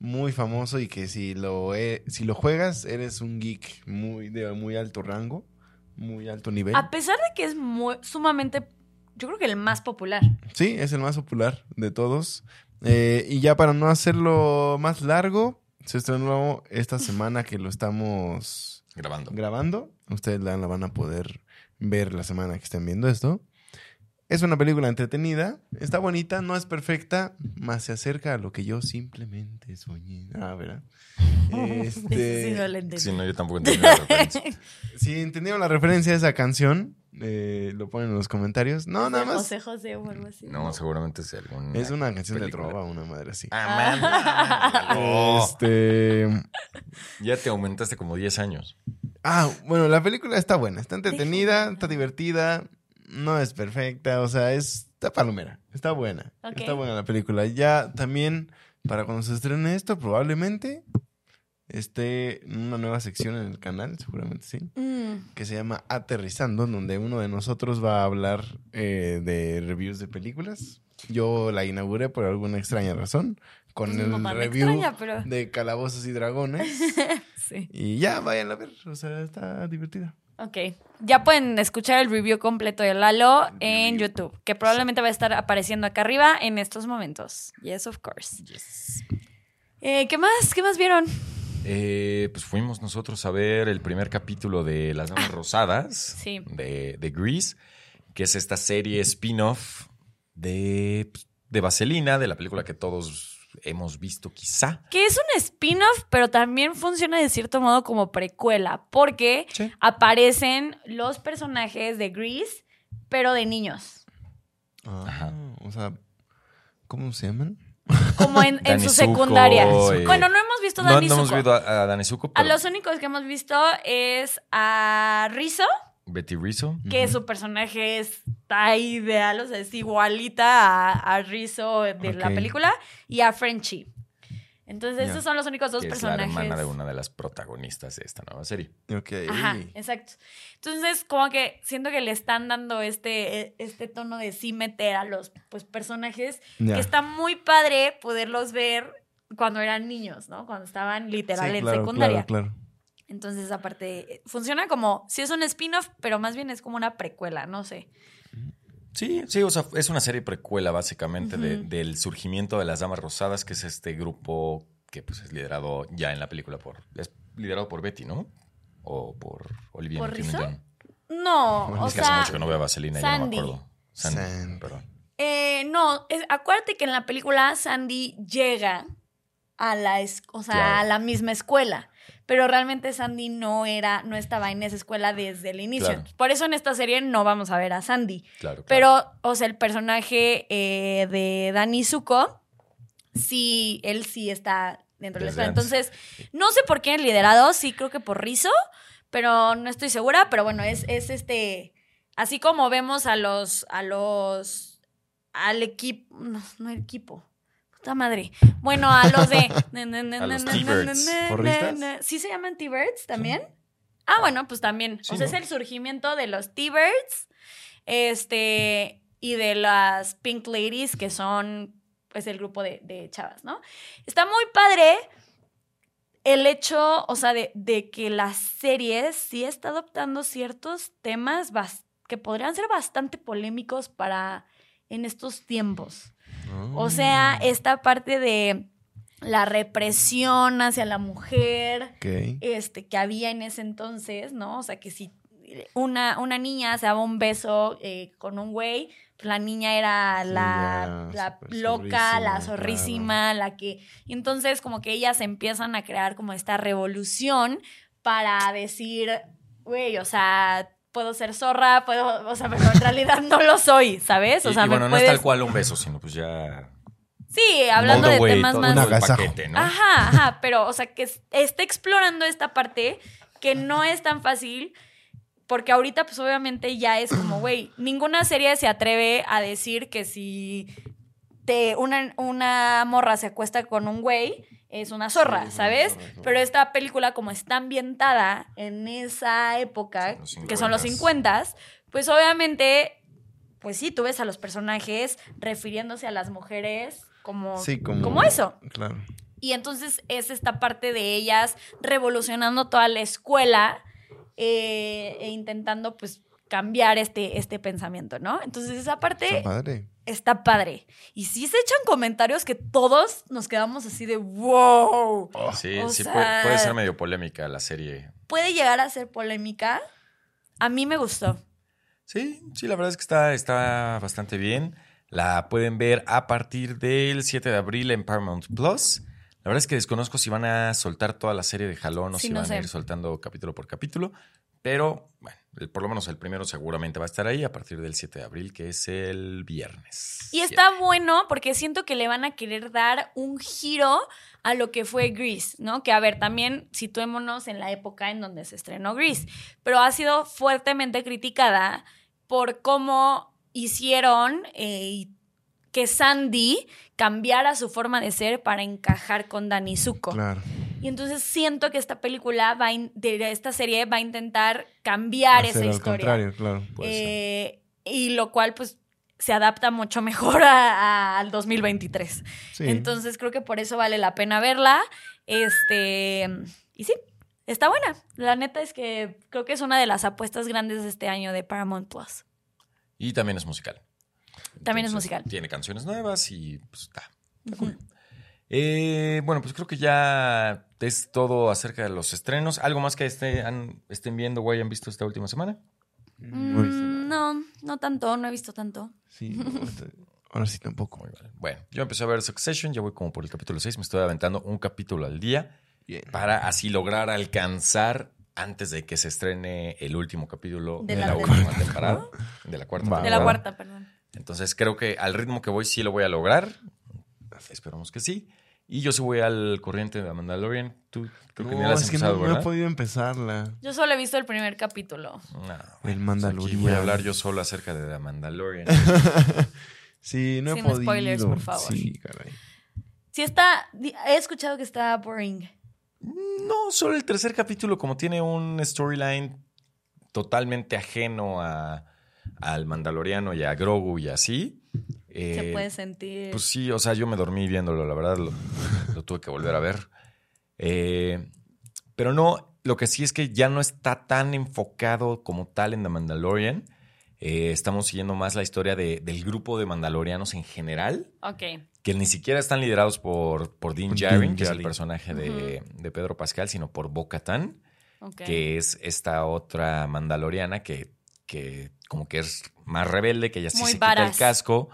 Muy famoso y que si lo si lo juegas eres un geek muy de muy alto rango, muy alto nivel. A pesar de que es muy- sumamente yo creo que el más popular. Sí, es el más popular de todos. Eh, y ya para no hacerlo más largo, se estrenó esta semana que lo estamos Grabando. grabando. Ustedes la, la van a poder ver la semana que estén viendo esto. Es una película entretenida, está bonita, no es perfecta, más se acerca a lo que yo simplemente soñé. Ah, ¿verdad? <laughs> Este, Sí, no entendí. Sí, no, yo tampoco entendí la referencia. <laughs> si entendieron la referencia a esa canción, eh, lo ponen en los comentarios. No, nada más. José José o algo así. No, seguramente es algún. Es una canción película. de trova, una madre así. Ah, man. no. Este. Ya te aumentaste como 10 años. Ah, bueno, la película está buena, está entretenida, está divertida, no es perfecta, o sea, es, está palomera, está buena, está buena la película. Ya también, para cuando se estrene esto, probablemente esté en una nueva sección en el canal, seguramente sí, Mm, que se llama Aterrizando, donde uno de nosotros va a hablar eh, de reviews de películas. Yo la inauguré por alguna extraña razón, con Pues el review extraña, pero- de Calabozos y Dragones. <laughs> sí. y ya, vayan a ver, o sea, está divertida. Ok. Ya pueden escuchar el review completo de Lalo en YouTube, que probablemente va a estar apareciendo acá arriba en estos momentos. Yes, of course. Eh, ¿Qué más? ¿Qué más vieron? Eh, pues fuimos nosotros a ver el primer capítulo de Las Damas Rosadas Sí. de, de Grease, que es esta serie spin-off de, pues, de Vaselina, de la película que todos hemos visto quizá. Que es un spin-off, pero también funciona de cierto modo como precuela, porque Sí. aparecen los personajes de Grease, pero de niños. Ah, Ajá. o sea, ¿cómo se llaman? Como en, en su secundaria. Eh, Bueno, no hemos visto a No, Dani no hemos Zuko. visto a, a Dani Zuko, A los únicos que hemos visto es a Rizzo, Betty Rizzo. que su personaje está ideal, o sea, es igualita a, a Rizzo de la Ok. película, y a Frenchie. Entonces, Ya. esos son los únicos dos que es la personajes. hermana de una de las protagonistas de esta nueva serie. Ok. Ajá, exacto. Entonces, como que siento que le están dando este, este tono de sí meter a los pues, personajes, Ya. que está muy padre poderlos ver cuando eran niños, ¿no? Cuando estaban literal Sí, en claro, secundaria. Claro, claro. Entonces, aparte, funciona como, si es un spin-off, pero más bien es como una precuela, no sé. Sí, sí, o sea, es una serie precuela básicamente de- del surgimiento de las Damas Rosadas, que es este grupo que pues es liderado ya en la película por... Es liderado por Betty, ¿no? O por Olivia ¿Por Newton-John. No, Bueno, o Es que hace mucho que no veo a Vaselina, ya no me acuerdo. Sandy, Sandy. perdón. eh, no, es- acuérdate que en la película Sandy llega a la, es- o sea, Claro. a la misma escuela. Pero realmente Sandy no era, no estaba en esa escuela desde el inicio. Claro. Por eso en esta serie no vamos a ver a Sandy. Claro, claro. Pero, o sea, el personaje eh, de Danny Zuko, sí, él sí está dentro de la escuela. Entonces, no sé por qué en liderado, sí creo que por Rizzo, pero no estoy segura. Pero bueno, es, es este. Así como vemos a los. a los. al equipo. No, no equipo. Puta madre. Bueno, a los de. <laughs> A los T-Birds. ¿Porristas? ¿Sí se llaman T-Birds también? Ah, bueno, pues también. Sí, o sea, ¿no? es el surgimiento de los T-Birds. Este. Y de las Pink Ladies, que son. Pues el grupo de, de chavas, ¿no? Está muy padre el hecho, o sea, de, de que la serie sí está adoptando ciertos temas bas- que podrían ser bastante polémicos para en estos tiempos. O sea, esta parte de la represión hacia la mujer, este, que había en ese entonces, ¿no? O sea, que si una, una niña se daba un beso eh, con un güey, pues la niña era Sí, la, la loca, la zorrísima, zorrísima, la que... Y entonces como que ellas empiezan a crear como esta revolución para decir, güey, o sea, puedo ser zorra, puedo, o sea, pero en realidad no lo soy, ¿sabes? O Y- sea, y me bueno, no puedes... es tal cual un beso, sino pues ya... Sí, hablando de way, temas todo más... Un paquete, ¿no? Ajá, ajá, pero, o sea, que es- está explorando esta parte que no es tan fácil, porque ahorita, pues obviamente ya es como, güey, ninguna serie se atreve a decir que si te, una, una morra se acuesta con un güey, es una zorra, ¿sabes? Pero esta película, como está ambientada en esa época, que son los 50s. 50, pues obviamente, pues sí, tú ves a los personajes refiriéndose a las mujeres como, Sí, como, como eso. Claro. Y entonces es esta parte de ellas revolucionando toda la escuela eh, e intentando pues cambiar este, este pensamiento, ¿no? Entonces esa parte Está padre. Está padre. Y sí se echan comentarios que todos nos quedamos así de wow. Sí, O sí, sea- puede, puede ser medio polémica la serie. Puede llegar a ser polémica. A mí me gustó. Sí, sí, la verdad es que está, está bastante bien. La pueden ver a partir del 7 de abril en Paramount Plus. La verdad es que desconozco si van a soltar toda la serie de jalón o Sí, si no van sé. a ir soltando capítulo por capítulo. Pero, bueno, el- por lo menos el primero seguramente va a estar ahí a partir del 7 de abril, que es el viernes. Y está bueno porque siento que le van a querer dar un giro a lo que fue Grease, ¿no? Que a ver, también situémonos en la época en donde se estrenó Grease, pero ha sido fuertemente criticada por cómo hicieron eh, que Sandy cambiara su forma de ser para encajar con Danny Zuko. Claro. Y entonces siento que esta película va a in- de esta serie va a intentar cambiar Hacer esa al historia. contrario, claro. Puede ser. Eh, y lo cual, pues, se adapta mucho mejor a- a- al 2023. Sí. Entonces, creo que por eso vale la pena verla. Este. Y sí, está buena. La neta es que creo que es una de las apuestas grandes de este año de Paramount Plus. Y también es musical. También es musical. Tiene canciones nuevas y pues está. está cool. Eh, bueno, pues creo que ya es todo acerca de los estrenos. ¿Algo más que estén, estén viendo o hayan visto esta última semana? No Mm, no, no tanto, no he visto tanto. Sí, ahora sí tampoco. Muy mal. Bueno, yo empecé a ver Succession, ya voy como por el capítulo 6, me estoy aventando un capítulo al día Bien. para así lograr alcanzar antes de que se estrene el último capítulo De de, la última temporada. De la cuarta Va, De la cuarta, perdón. Entonces creo que al ritmo que voy sí lo voy a lograr. Esperamos que sí. Y yo sí voy al corriente de Mandalorian. Tú creo que ni No, la has es que empezado, no, no he podido empezarla. Yo solo he visto el primer capítulo. No, El pues Mandalorian. aquí voy a hablar yo solo acerca de The Mandalorian. <laughs> Sí, no he Sin podido. spoilers, por favor. Sí, caray. Sí está, he escuchado que está boring. No, solo el tercer capítulo, como tiene un storyline totalmente ajeno a, al Mandaloriano y a Grogu y así. Se eh, puede sentir. Pues sí, o sea, yo me dormí viéndolo, la verdad, lo, lo tuve que volver a ver. Eh, pero no, lo que sí es que ya no está tan enfocado como tal en The Mandalorian. Eh, estamos siguiendo más la historia de- del grupo de mandalorianos en general, ok. que ni siquiera están liderados por, por Dean Din que es el personaje de, de Pedro Pascal, sino por Bo-Katan, ok. que es esta otra mandaloriana que, que como que es más rebelde, que ya sí Muy se quita el casco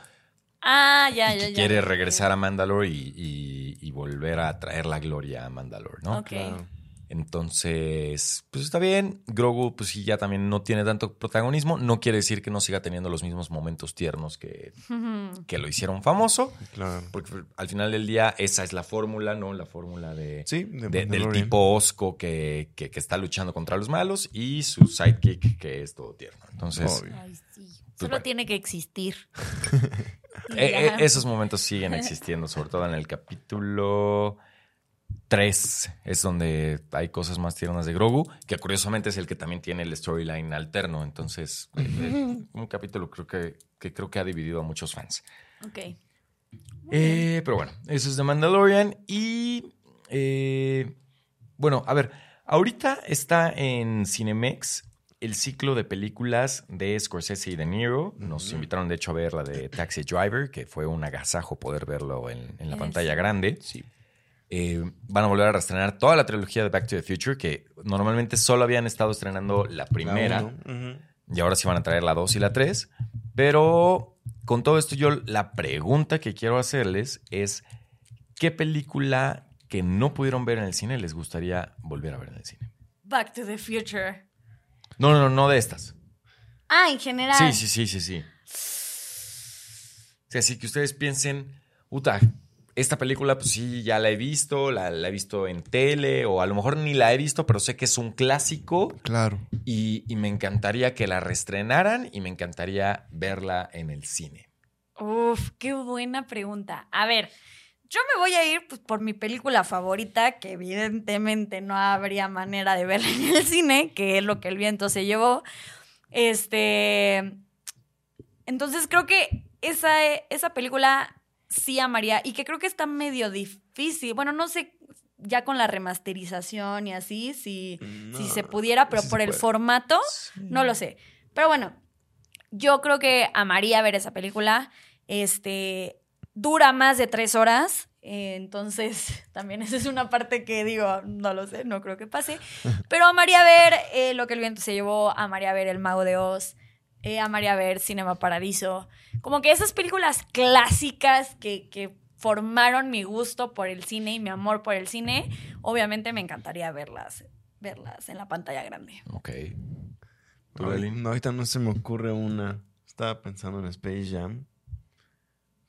Ah, ya, y ya, ya. quiere regresar a Mandalore y, y- y volver a traer la gloria a Mandalore, ¿no? Ok. Claro. Entonces, pues está bien. Grogu, pues sí, ya también no tiene tanto protagonismo. No quiere decir que no siga teniendo los mismos momentos tiernos que, <laughs> que lo hicieron famoso. Claro. Porque al final del día, esa es la fórmula, ¿no? La fórmula de, Sí, de de- del tipo Osco que, que- que está luchando contra los malos y su sidekick que es todo tierno. Entonces, Obvio. Ay, sí. Solo Pues bueno. tiene que existir. <laughs> Eh, ya. eh, esos momentos siguen <laughs> existiendo, sobre todo en el capítulo 3 es donde hay cosas más tiernas de Grogu, que curiosamente es el que también tiene el storyline alterno. Entonces, eh, eh, un capítulo creo que, que creo que ha dividido a muchos fans. Ok. Eh, pero bueno, eso es de Mandalorian. Y eh, bueno, a ver, ahorita está en Cinemex el ciclo de películas de Scorsese y De Niro. Nos invitaron, de hecho, a ver la de Taxi Driver, que fue un agasajo poder verlo en, en la pantalla grande. Sí. Eh, van a volver a reestrenar toda la trilogía de Back to the Future, que normalmente solo habían estado estrenando la primera. La. Y ahora sí van a traer la 2 y la 3. Pero con todo esto, yo la pregunta que quiero hacerles es: ¿qué película que no pudieron ver en el cine les gustaría volver a ver en el cine? Back to the Future. No, no, no, no de estas. Ah, en general. Sí, sí, sí, sí, sí. O sea, así que ustedes piensen, Uta, esta película, pues sí, ya la he visto, la, la he visto en tele, o a lo mejor ni la he visto, pero sé que es un clásico. Claro. Y, y me encantaría que la reestrenaran y me encantaría verla en el cine. Uf, qué buena pregunta. A ver, yo me voy a ir pues, por mi película favorita, que evidentemente no habría manera de verla en el cine, que es lo que el viento se llevó. Este. Entonces creo que esa, esa película sí amaría y que creo que está medio difícil. Bueno, no sé ya con la remasterización y así, si, No, si se pudiera, pero sí por el puede. formato, no lo sé. Pero bueno, yo creo que amaría ver esa película. Este dura más de tres horas. eh, entonces, <laughs> también esa es una parte que digo, no lo sé, no creo que pase. Pero amaría ver eh, lo que el viento se llevó, amaría ver El Mago de Oz, eh, amaría ver Cinema Paradiso. Como que esas películas clásicas que, que formaron mi gusto por el cine y mi amor por el cine, obviamente me encantaría verlas, verlas en la pantalla grande. Ok. No, ahorita no se me ocurre una. Estaba pensando en Space Jam.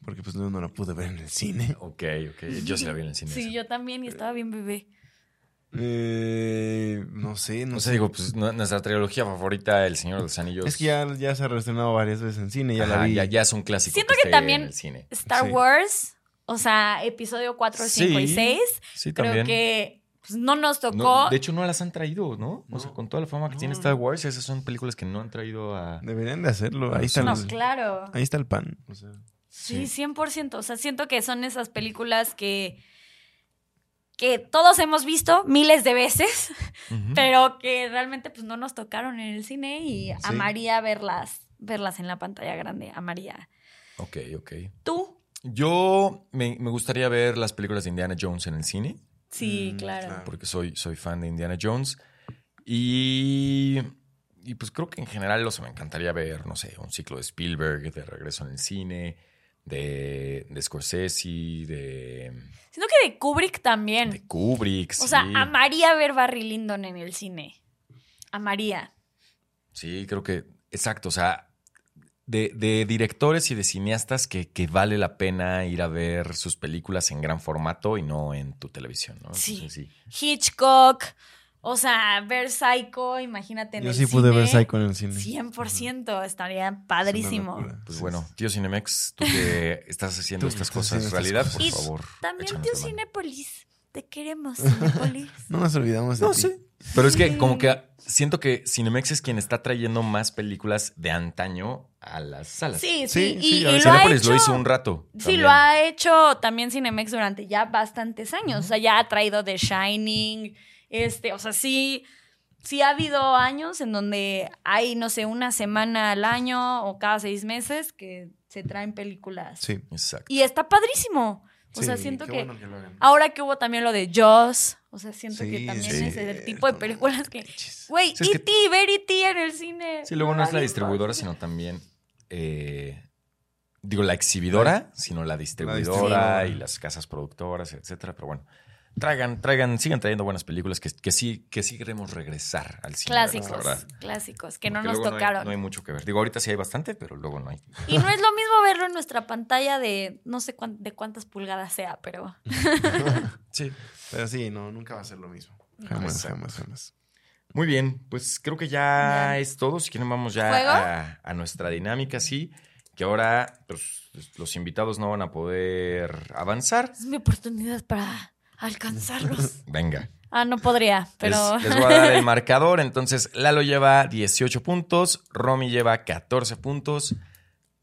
Porque pues no, no la pude ver en el cine. <laughs> Ok, ok. Yo sí la vi en el cine. Sí, esa. yo también y estaba bien bebé. Eh, no sé, no No sé. sé, digo, pues nu- nuestra trilogía favorita, El Señor de los Anillos. Es que ya, ya se ha reestrenado varias veces en cine, ya la vi. ya, ya es un clásico. Siento que también en el cine. Star Sí. Wars, o sea, episodio 4, 5 y Sí, 6, Sí, creo también. que pues, no nos tocó. No, de hecho, no las han traído, ¿no? O sea, con toda la fama que No. tiene Star Wars, esas son películas que no han traído a. Deberían de hacerlo. Ahí está, el, claro. ahí está el pan. O sea, Sí, 100%. O sea, siento que son esas películas que, que todos hemos visto miles de veces, pero que realmente pues no nos tocaron en el cine y amaría verlas, verlas en la pantalla grande. Amaría. Ok, ok. ¿Tú? Yo me, me gustaría ver las películas de Indiana Jones en el cine, Sí, Mm, claro. claro. porque soy, soy fan de Indiana Jones. Y, y pues creo que en general, o sea, me encantaría ver, no sé, un ciclo de Spielberg de regreso en el cine, de, de Scorsese, de, Siento que de Kubrick también. de Kubrick. O sea, amaría ver Barry Lyndon en el cine. Amaría. Sí, creo que, exacto, o sea, de, de directores y de cineastas que, que vale la pena ir a ver sus películas en gran formato y no en tu televisión, ¿no? Sí. Entonces, sí. Hitchcock. O sea, ver Psycho, imagínate en yo el sí pude ver. Psycho en el cine. 100%, estaría padrísimo. Pues bueno, tío Cinemex, tú que <laughs> estás haciendo estas cosas estas realidad, por Y favor. También tío. Cinépolis. Te queremos, <laughs> Cinépolis. No nos olvidamos de No, ti. sí. Pero es que como que siento que Cinemex es quien está trayendo más películas de antaño a las salas. Sí, Sí, sí. sí, y, lo ha Cinépolis hecho, lo hizo un rato. Sí, también. lo ha hecho también Cinemex durante ya bastantes años. O sea, ya ha traído The Shining. Este, o sea, sí. Sí ha habido años en donde hay, no sé, una semana al año o cada seis meses que se traen películas. Sí. Exacto. Y está padrísimo. O Sí, sea, siento que bueno ahora que hubo también lo de Jaws, o sea, siento que también sí. es el tipo de películas que, güey, es que- E.T., ver E.T. en el cine. Sí, luego no es la distribuidora, sino también. eh, digo, la exhibidora, sino la distribuidora distribuidora. y las casas productoras, etcétera. Pero bueno, traigan, traigan, sigan trayendo buenas películas que, que sí, que sí queremos regresar al cine. la Clásicos, verdad. clásicos, que no nos luego no hay- tocaron. No hay, mucho que ver. Digo, ahorita sí hay bastante, pero luego no hay. Y no es lo <laughs> mismo verlo en nuestra pantalla de no sé cuán- de cuántas pulgadas sea, pero <laughs> Sí. Pero sí, no, nunca va a ser lo mismo. Jamás, Exacto. jamás, jamás. Muy bien, pues creo que ya, es todo. Si quieren, vamos ya a, a nuestra dinámica, sí. Que ahora pues, los invitados no van a poder avanzar. es mi oportunidad para alcanzarlos. <laughs> Venga. ah, no podría, pero Les, les voy a dar el <laughs> marcador. Entonces, Lalo lleva 18 puntos, Romy lleva 14 puntos,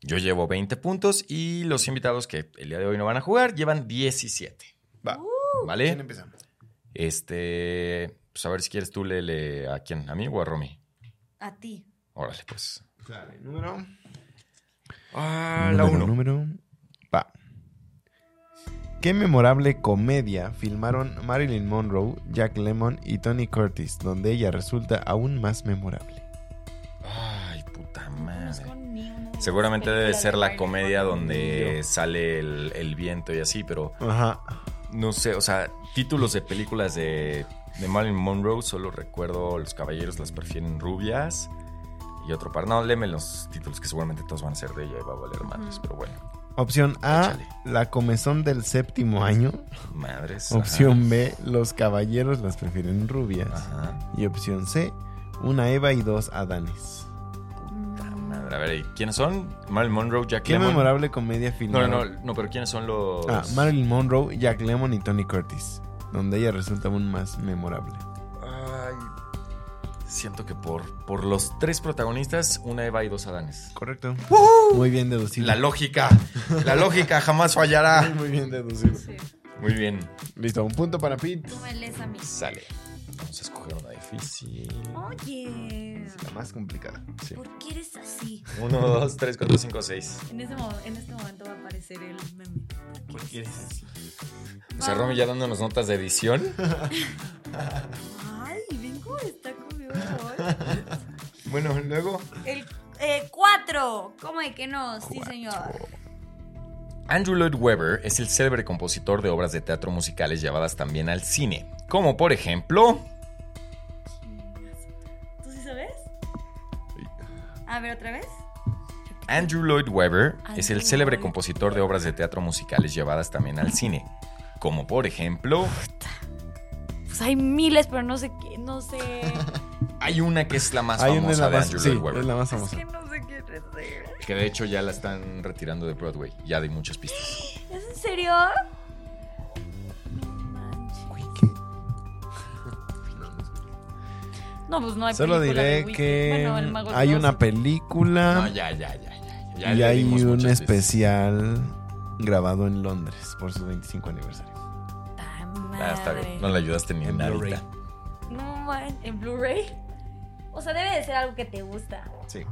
yo llevo 20 puntos y los invitados que el día de hoy no van a jugar llevan 17. Va. Uh. ¿Quién ¿Vale? empieza? Este, pues a ver si quieres tú lele a quién, a mí o a Romy. a ti. Órale, pues. Dale, número. Ah, la número, 1. número. ¿Qué memorable comedia filmaron Marilyn Monroe, Jack Lemmon y Tony Curtis, donde ella resulta aún más memorable? Ay, puta madre. Seguramente debe ser la comedia donde sale el, el viento y así, pero Ajá. no sé, o sea, títulos de películas de, de Marilyn Monroe, solo recuerdo Los caballeros las prefieren rubias y otro par. No, léeme los títulos que seguramente todos van a ser de ella y va a valer madres, pero bueno, Opción A, Échale. La comezón del séptimo año. madres. ajá. Opción B, Los caballeros las prefieren rubias. Ajá. Y opción C, Una Eva y dos Adanes. Puta madre. A ver, ¿y ¿quiénes son? Marilyn Monroe, Jack ¿Qué Lemmon. memorable comedia No, filmaron? no, no, no, pero ¿quiénes son los...? Ah, Marilyn Monroe, Jack Lemmon y Tony Curtis, donde ella resulta aún más memorable. Siento que por, por los tres protagonistas, una Eva y dos Adanes. Correcto. Muy bien deducido. La lógica, la lógica jamás fallará. Muy bien deducido. Sí. Muy bien, Listo, un punto para Pete. Tú me lees a mí. sale. Vamos a escoger una difícil. Oye, La más complicada. Sí. ¿por qué eres así? Uno, dos, tres, cuatro, cinco, seis. En este, mo- en este momento va a aparecer el meme. ¿Por qué eres así? O sea, Romy ya dándonos notas de edición. <laughs> Ay, ven cómo está. <laughs> Bueno, luego. El eh, cuatro. ¿Cómo de que no? Sí, señor. Andrew Lloyd Webber es el célebre compositor de obras de teatro musicales llevadas también al cine. Como por ejemplo. ¿Tú sí sabes? A ver, otra vez. Andrew Lloyd Webber es el célebre Lloyd compositor de obras de teatro musicales llevadas también al cine. Como por ejemplo. Pues hay miles, pero no sé qué, no sé. <laughs> Hay una que es la más Hay una famosa la de más, Andrew sí, Lloyd Webber. es la más es famosa. que no sé qué decir. Que de hecho ya la están retirando de Broadway. Ya hay muchas pistas. ¿Es en serio? No pues no hay Solo película de diré que Bueno, de hay una película No, ya, ya, ya, ya. ya y hay un especial grabado en Londres por su 25 aniversario. ¡Ta Ah, está bien. No le ayudaste ni en En Blu-ray. ahorita. No man, en Blu-ray. O sea, debe de ser algo que te gusta. Sí.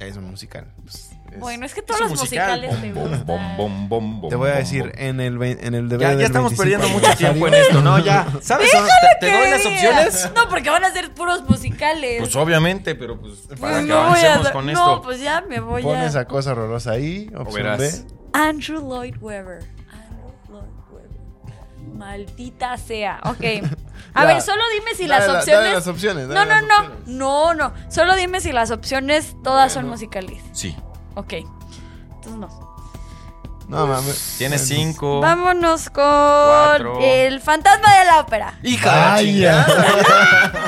Es un musical. pues, es- Bueno, es que todos Es los musical. musicales te Bom, bom, gustan. bom, bom, bom, Te voy a decir, bom. en el, en el DVD Ya, estamos 25 perdiendo mucho tiempo en esto, ¿no? Ya. <laughs> ¿Sabes? ¿Te, te doy las opciones? No, porque van a ser puros musicales. Pues obviamente, pero pues Pues para que no voy a avancemos con No, esto. pues ya me voy Pon a... esa cosa horrorosa ahí, opción. B. Andrew Lloyd Webber. Andrew Lloyd Webber. Maldita sea. Ok. <laughs> A Ya. ver, solo dime si Dale las la- opciones. dale las opciones, no, dale no, las no. opciones. No, no. Solo dime si las opciones todas son musicales. Sí. Ok. Entonces no. No mames. Tienes cinco. Vámonos con Cuatro. el fantasma de la ópera. ¡Hija Ay, chingada! <laughs>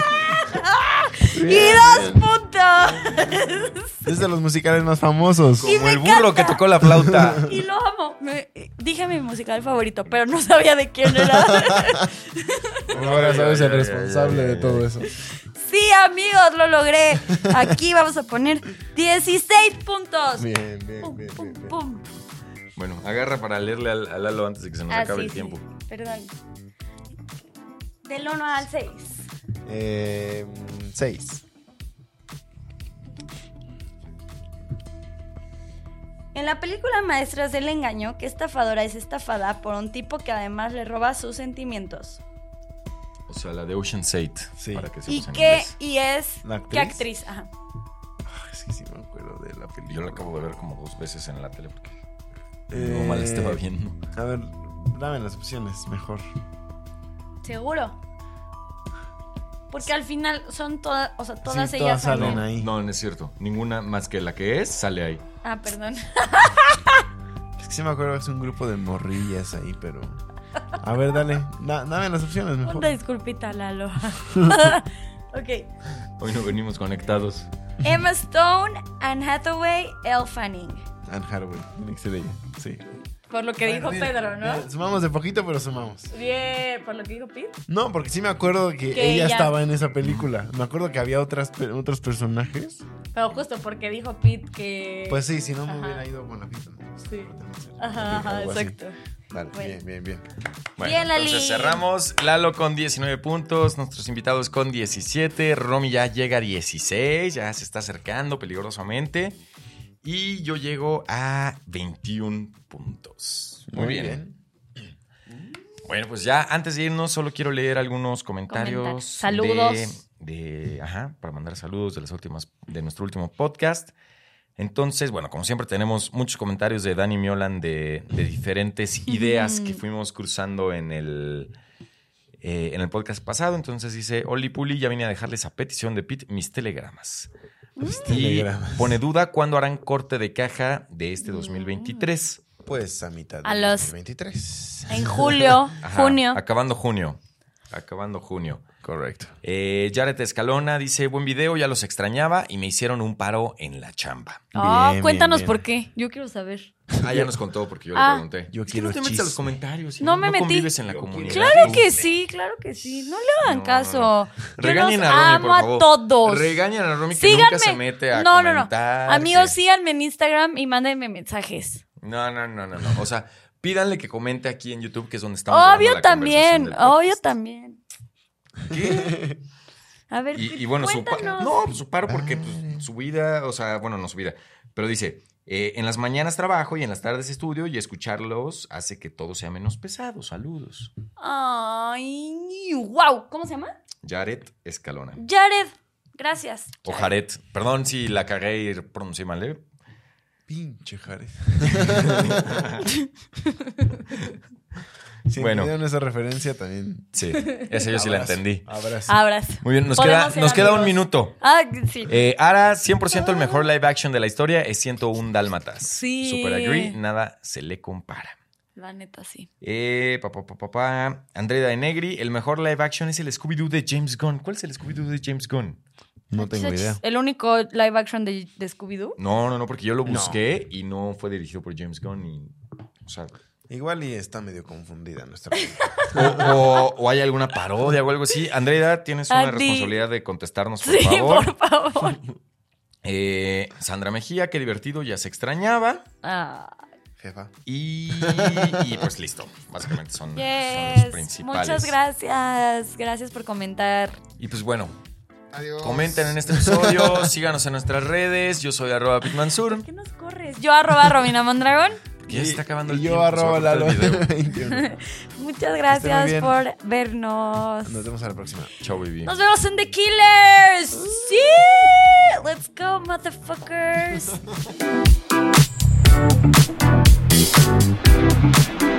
<laughs> y dos <laughs> Es de los musicales más famosos. Y Como el burro encanta. que tocó la flauta. <laughs> Y lo amo. Me- dije mi musical favorito, pero no sabía de quién era. <laughs> Ahora sabes el responsable de todo eso. Sí, amigos, lo logré. Aquí vamos a poner 16 puntos. Bien, bien, Pum, bien, pum, bien. bien. pum. Bueno, agarra para leerle al, a Lalo antes de que se nos Ah, acabe sí, el sí. tiempo. Perdón. Del 1 al 6. Eh, En la película Maestras del Engaño, ¿qué estafadora es estafada por un tipo que además le roba sus sentimientos? O sea, la de Ocean's 8. Sí. Para que ¿Y en qué? inglés. ¿Y es? ¿La ¿Qué actriz? actriz? Ajá. Ah, que sí me acuerdo de la película. Yo la acabo de ver como dos veces en la tele porque Eh, no mal estaba viendo. A ver, dame las opciones, mejor. ¿Seguro? Porque al final son todas, o sea, todas Sí, ellas todas salen salen. ahí. No, no es cierto. Ninguna más que la que es sale ahí. Ah, perdón. <laughs> Es que sí me acuerdo que es un grupo de morrillas ahí, pero. A ver, dale. da- dame las opciones mejor. Una disculpita, Lalo. <laughs> ok. Hoy no venimos conectados. Emma Stone, Anne Hathaway, Elle Fanning. Anne Hathaway, tiene que ser ella. Sí. Por lo que dijo Mira, Pedro, ¿no? mira, sumamos de poquito, pero sumamos. Bien, por lo que dijo Pete. No, porque sí me acuerdo que, Que ella ella- estaba en esa película. Me acuerdo que había otras, otros personajes. Pero justo porque dijo Pete que. Pues sí, si no me Ajá. hubiera ido con la. ¿no? Sí. Ser Ajá, exacto. Vale, Bueno. bien, bien, bien. Bueno, Bien, Lali. entonces cerramos. Lalo con 19 puntos, nuestros invitados con 17. Romy ya llega a 16, ya se está acercando peligrosamente. Y yo llego a 21 puntos. Muy, bien. Bueno, pues ya antes de irnos, solo quiero leer algunos comentarios. Saludos. De, de- ajá, para mandar saludos de las últimas, de nuestro último podcast. Entonces, bueno, como siempre tenemos muchos comentarios de Dani Miolan de, de diferentes <laughs> ideas que fuimos cruzando en el, eh, en el podcast pasado. Entonces dice, Oli Puli, ya vine a dejarles a petición de Pete mis telegramas. Y Telegramas. pone duda cuándo harán corte de caja de este 2023. Pues a mitad de A los- 2023. En julio, Ajá, junio. Acabando junio. Acabando junio. Correcto. Eh, Jared Escalona dice, buen video, ya los extrañaba y me hicieron un paro en la chamba. Ah, Bien, cuéntanos bien, por qué. Yo quiero saber. Ah, ya nos contó porque yo Ah. le pregunté. Yo Es que quiero no te metes a los comentarios. No me metí. convives en la comunidad. Claro que sí, claro que sí. No le hagan No, caso. no, no. Regañen los a Romy, amo por favor. a todos. Regañen a Romy que Síganme. nunca se mete a no, no, no. comentar. Amigos, que- síganme en Instagram y mándenme mensajes. No, no, no, no, no. O sea, pídanle que comente aquí en YouTube, que es donde estamos. Obvio también, obvio también. ¿Qué? A ver, Y, y bueno, su, cuéntanos. no, pues su paro porque pues, su vida, o sea, bueno, no su vida, pero dice, eh, en las mañanas trabajo y en las tardes estudio y escucharlos hace que todo sea menos pesado. Saludos. Ay, wow. ¿Cómo se llama? Jared Escalona. Jared. Gracias. O Jared. Perdón si la cagué y pronuncié mal, ¿eh? Pinche Jared. <laughs> si Bueno. entendieron esa referencia también. Sí, esa yo sí la entendí. Abrazo. Abrazo. Muy bien, nos queda, nos queda un minuto. Ah, sí. Eh, Ara, 100% el mejor live action de la historia es 101 Dálmatas. Sí. Super agree, nada se le compara. La neta, sí. Eh, pa, pa, pa, pa, pa. Andrea de Negri, el mejor live action es el Scooby-Doo de James Gunn. ¿Cuál es el Scooby-Doo de James Gunn? No tengo idea. ¿El único live action de, de Scooby-Doo? No, no, no, porque yo lo No. busqué y no fue dirigido por James Gunn. Y, o, sea, Igual y está medio confundida nuestra. <laughs> o, o- o hay alguna parodia o algo así. Andrea, tienes una responsabilidad de contestarnos, por Sí, favor. por <laughs> favor. Eh, Sandra Mejía, qué divertido, ya se extrañaba. Ah, Jefa. Y, y pues listo. Básicamente son, son yes. los principales. Muchas gracias. Gracias por comentar. Y pues bueno, Adiós. comenten en este episodio, <laughs> síganos en nuestras redes. Yo soy arroba pitmansur. ¿Por qué nos corres? Yo arroba Romina Mondragón porque ya se está acabando el yo tiempo. Yo. <laughs> <laughs> Muchas gracias por vernos. Nos vemos a la próxima. Chao, baby. Nos vemos en The Killers. Sí. Let's go, motherfuckers. <laughs>